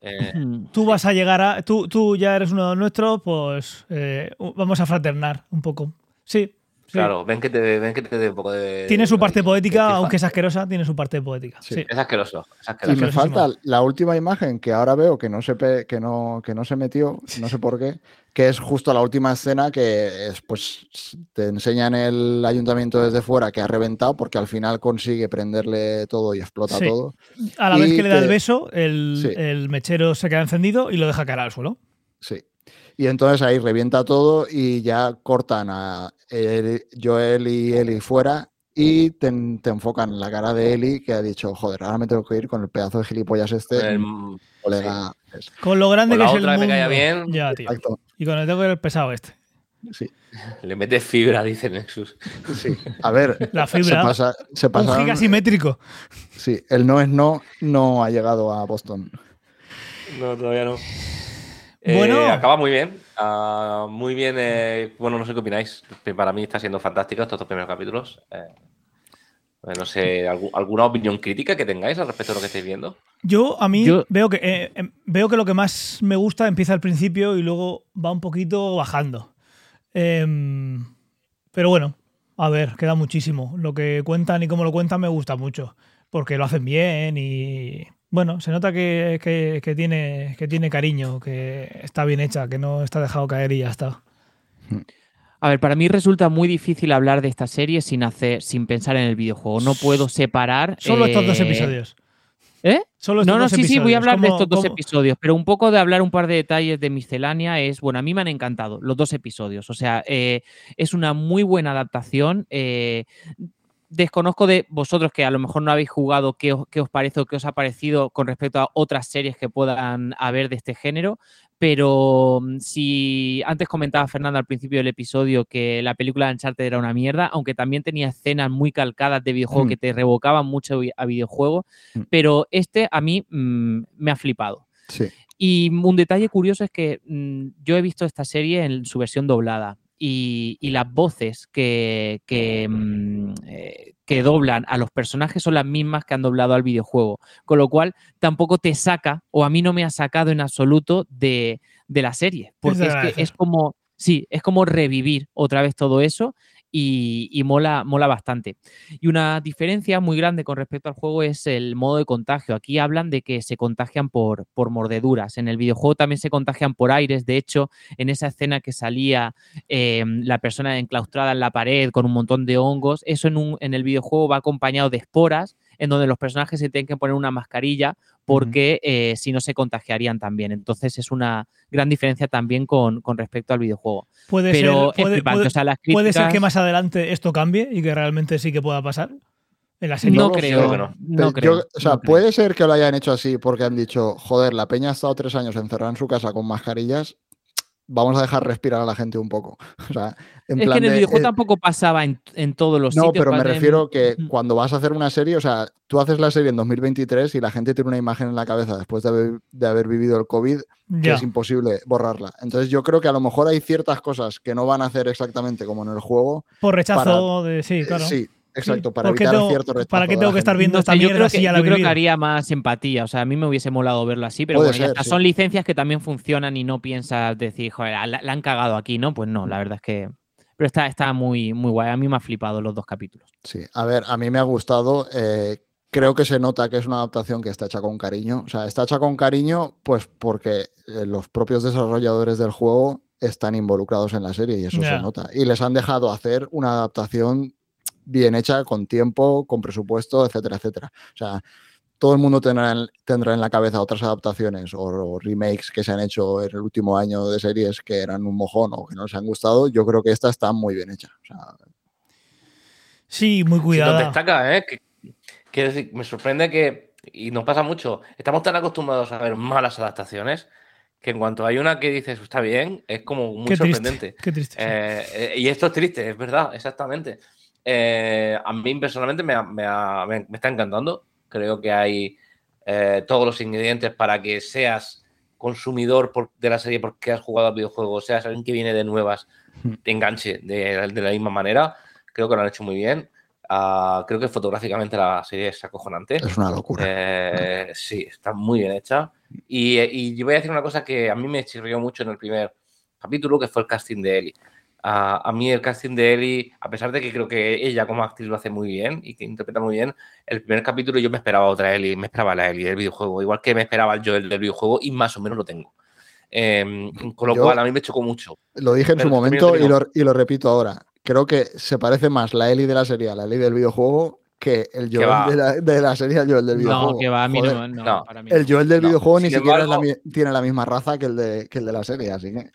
Eh, tú vas a llegar a. Tú, tú ya eres uno de los nuestros, pues eh, vamos a fraternar un poco. Sí, Claro, ven que te, ven que te dé un poco de. Tiene su parte poética, aunque es asquerosa, tiene su parte poética. Sí. Es, asqueroso, Y me falta la última imagen que ahora veo que no, se que, no, que no se metió, no sé por qué, que es justo la última escena que es, pues te enseñan el ayuntamiento desde fuera que ha reventado porque al final consigue prenderle todo y explota todo. A la vez que le da el beso, el, el mechero se queda encendido y lo deja caer al suelo. Sí. Y entonces ahí revienta todo y ya cortan a Joel y Eli fuera y te, enfocan en la cara de Eli que ha dicho, joder, ahora me tengo que ir con el pedazo de gilipollas este. colega. Con lo grande que es el mundo. me caía bien. Ya, tío. Y con el tengo el pesado este. Sí. Le mete fibra, dice Nexus. Sí. A ver, la fibra. Se pasa, un giga simétrico. Sí, el no es no no ha llegado a Boston. No, todavía no. Bueno. Eh, acaba muy bien. Ah, muy bien. Eh, bueno, no sé qué opináis. Para mí está siendo fantástico estos dos primeros capítulos. Eh, no sé, ¿alguna opinión crítica que tengáis al respecto de lo que estáis viendo? Yo, a mí, veo, que, eh, em, veo que lo que más me gusta empieza al principio y luego va un poquito bajando. Em, pero bueno, a ver, queda muchísimo. Lo que cuentan y cómo lo cuentan me gusta mucho, porque lo hacen bien y bueno, se nota que, tiene, que tiene cariño, que está bien hecha, que no está dejado caer y ya está. A ver, para mí resulta muy difícil hablar de esta serie sin hacer, sin pensar en el videojuego. No puedo separar. Solo estos dos eh, episodios. ¿Eh? Solo no, no, sí, sí, voy a hablar de estos dos episodios, pero un poco de hablar un par de detalles de miscelánea es, bueno, a mí me han encantado los dos episodios, o sea, eh, es una muy buena adaptación. Eh, desconozco de vosotros que a lo mejor no habéis jugado qué os, qué os parece o qué os ha parecido con respecto a otras series que puedan haber de este género, pero mm, si antes comentaba Fernando al principio del episodio que la película de Uncharted era una mierda, aunque también tenía escenas muy calcadas de videojuego mm. que te revocaban mucho a videojuego, mm. pero este a mí me ha flipado. Y un detalle curioso es que yo he visto esta serie en su versión doblada y, las voces que, eh, que, doblan a los personajes son las mismas que han doblado al videojuego, con lo cual tampoco te saca, o a mí no me ha sacado en absoluto de, de la serie, porque es, es que es como, sí, es como revivir otra vez todo eso y, mola, mola bastante. Y una diferencia muy grande con respecto al juego es el modo de contagio. Aquí hablan de que se contagian por, por mordeduras. En el videojuego también se contagian por aires. De hecho, en esa escena que salía em, la persona enclaustrada en la pared con un montón de hongos, eso en, un, en el videojuego va acompañado de esporas en donde los personajes se tienen que poner una mascarilla porque eh, si no se contagiarían también. Entonces es una gran diferencia también con, respecto al videojuego. Puede, ser, puede, ser que más adelante esto cambie y que realmente sí que pueda pasar. En la serie. No, creo, no. creo. o sea, puede ser que lo hayan hecho así porque han dicho, joder, la peña ha estado tres años encerrada en su casa con mascarillas vamos a dejar respirar a la gente un poco. O sea, en es que en el videojuego eh, tampoco pasaba en, todos los no, sitios. No, pero me refiero que cuando vas a hacer una serie, o sea, tú haces la serie en 2023 y la gente tiene una imagen en la cabeza después de haber, vivido el COVID que es imposible borrarla. Entonces yo creo que a lo mejor hay ciertas cosas que no van a hacer exactamente como en el juego. Por rechazo de... Sí, claro. Sí, Exacto, para evitar cierto rechazo. ¿Para qué tengo que estar viendo esta mierda yo creo que, la Yo creo que haría más empatía. O sea, a mí me hubiese molado verlo así, pero bueno, ya son licencias que también funcionan y no piensas decir, joder, la, han cagado aquí, ¿no? Pues no, la verdad es que. Pero está, está muy, muy guay. A mí me ha flipado los dos capítulos. Sí, a ver, a mí me ha gustado. Eh, creo que se nota que es una adaptación que está hecha con cariño. O sea, está hecha con cariño, pues porque eh, los propios desarrolladores del juego están involucrados en la serie y eso se nota. Y les han dejado hacer una adaptación bien hecha, con tiempo, con presupuesto, etcétera, etcétera. O sea, todo el mundo tendrá en, tendrá en la cabeza otras adaptaciones o, remakes que se han hecho en el último año de series que eran un mojón o que no les han gustado. Yo creo que esta está muy bien hecha. sí, muy cuidada. Sí, destaca, ¿eh? Que, decir, me sorprende que, y nos pasa mucho, estamos tan acostumbrados a ver malas adaptaciones que en cuanto hay una que dices está bien, es como muy sorprendente. qué triste. Eh, eh, y esto es triste, es verdad, exactamente. Eh, a mí personalmente me, está encantando. Creo que hay eh, todos los ingredientes para que seas consumidor de la serie porque has jugado al videojuego, seas alguien que viene de nuevas, hmm. te enganche de, la misma manera. Creo que lo han hecho muy bien. Ah, creo que fotográficamente la serie es acojonante. Es una locura. Eh, sí, está muy bien hecha. Y, y, yo voy a decir una cosa que a mí me chirrió mucho en el primer capítulo, que fue el casting de Ellie. A, mí el casting de Ellie, a pesar de que creo que ella como actriz lo hace muy bien y que interpreta muy bien, el primer capítulo yo me esperaba otra Ellie, me esperaba la Ellie del videojuego, igual que me esperaba el Joel del videojuego y más o menos lo tengo. Em, con lo cual a mí me chocó mucho. Lo dije en su momento y lo, y lo, repito ahora. Creo que se parece más la Ellie de la serie a la Ellie del videojuego que el Joel de la, de la, serie al Joel del videojuego. No, que va, a mí no, para mí El Joel del videojuego ni siquiera tiene la misma raza que el, de, que el de la serie, así que.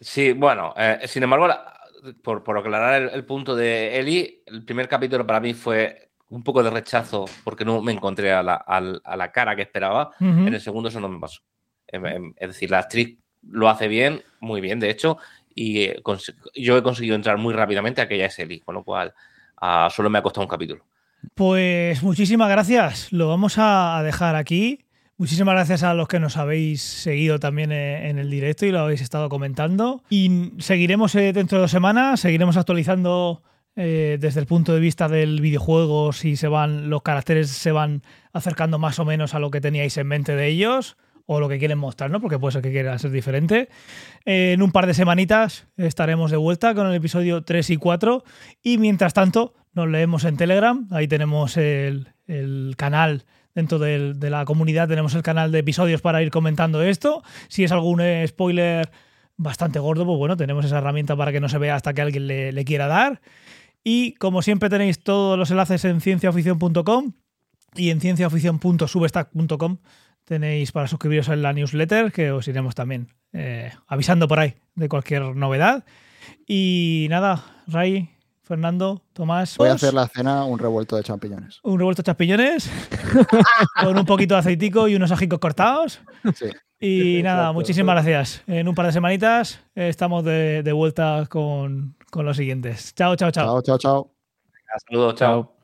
Sí, bueno, eh, sin embargo, por, por, aclarar el, punto de Eli, el primer capítulo para mí fue un poco de rechazo porque no me encontré a la, a la cara que esperaba. En el segundo eso no me pasó. Em, em, es decir, la actriz lo hace bien, muy bien, de hecho, y eh, yo he conseguido entrar muy rápidamente a que ella es Eli, con lo cual ah, solo me ha costado un capítulo. Pues muchísimas gracias. Lo vamos a dejar aquí. Muchísimas gracias a los que nos habéis seguido también eh, en el directo y lo habéis estado comentando. Y seguiremos eh, dentro de dos semanas, seguiremos actualizando eh, desde el punto de vista del videojuego, si se van, los caracteres se van acercando más o menos a lo que teníais en mente de ellos o lo que quieren mostrar, ¿no? Porque puede ser que quiera ser diferente. En un par de semanitas estaremos de vuelta con el episodio 3 y 4 y mientras tanto nos leemos en Telegram, ahí tenemos el, canal dentro de la comunidad, tenemos el canal de episodios para ir comentando esto. Si es algún spoiler bastante gordo, pues bueno, tenemos esa herramienta para que no se vea hasta que alguien le, quiera dar. Y como siempre tenéis todos los enlaces en cienciaoficion.com y en cienciaoficion.substack.com tenéis para suscribiros a la newsletter que os iremos también eh, avisando por ahí de cualquier novedad. Y nada, Ray, Fernando, Tomás. Voy a hacer la cena un revuelto de champiñones. Un revuelto de champiñones con un poquito de aceitico y unos ajicos cortados. Sí. Y nada, muchísimas gracias. En un par de semanitas estamos de, vuelta con, con los siguientes. Chao, chao, chao. Chao, chao, chao. Saludos, chao.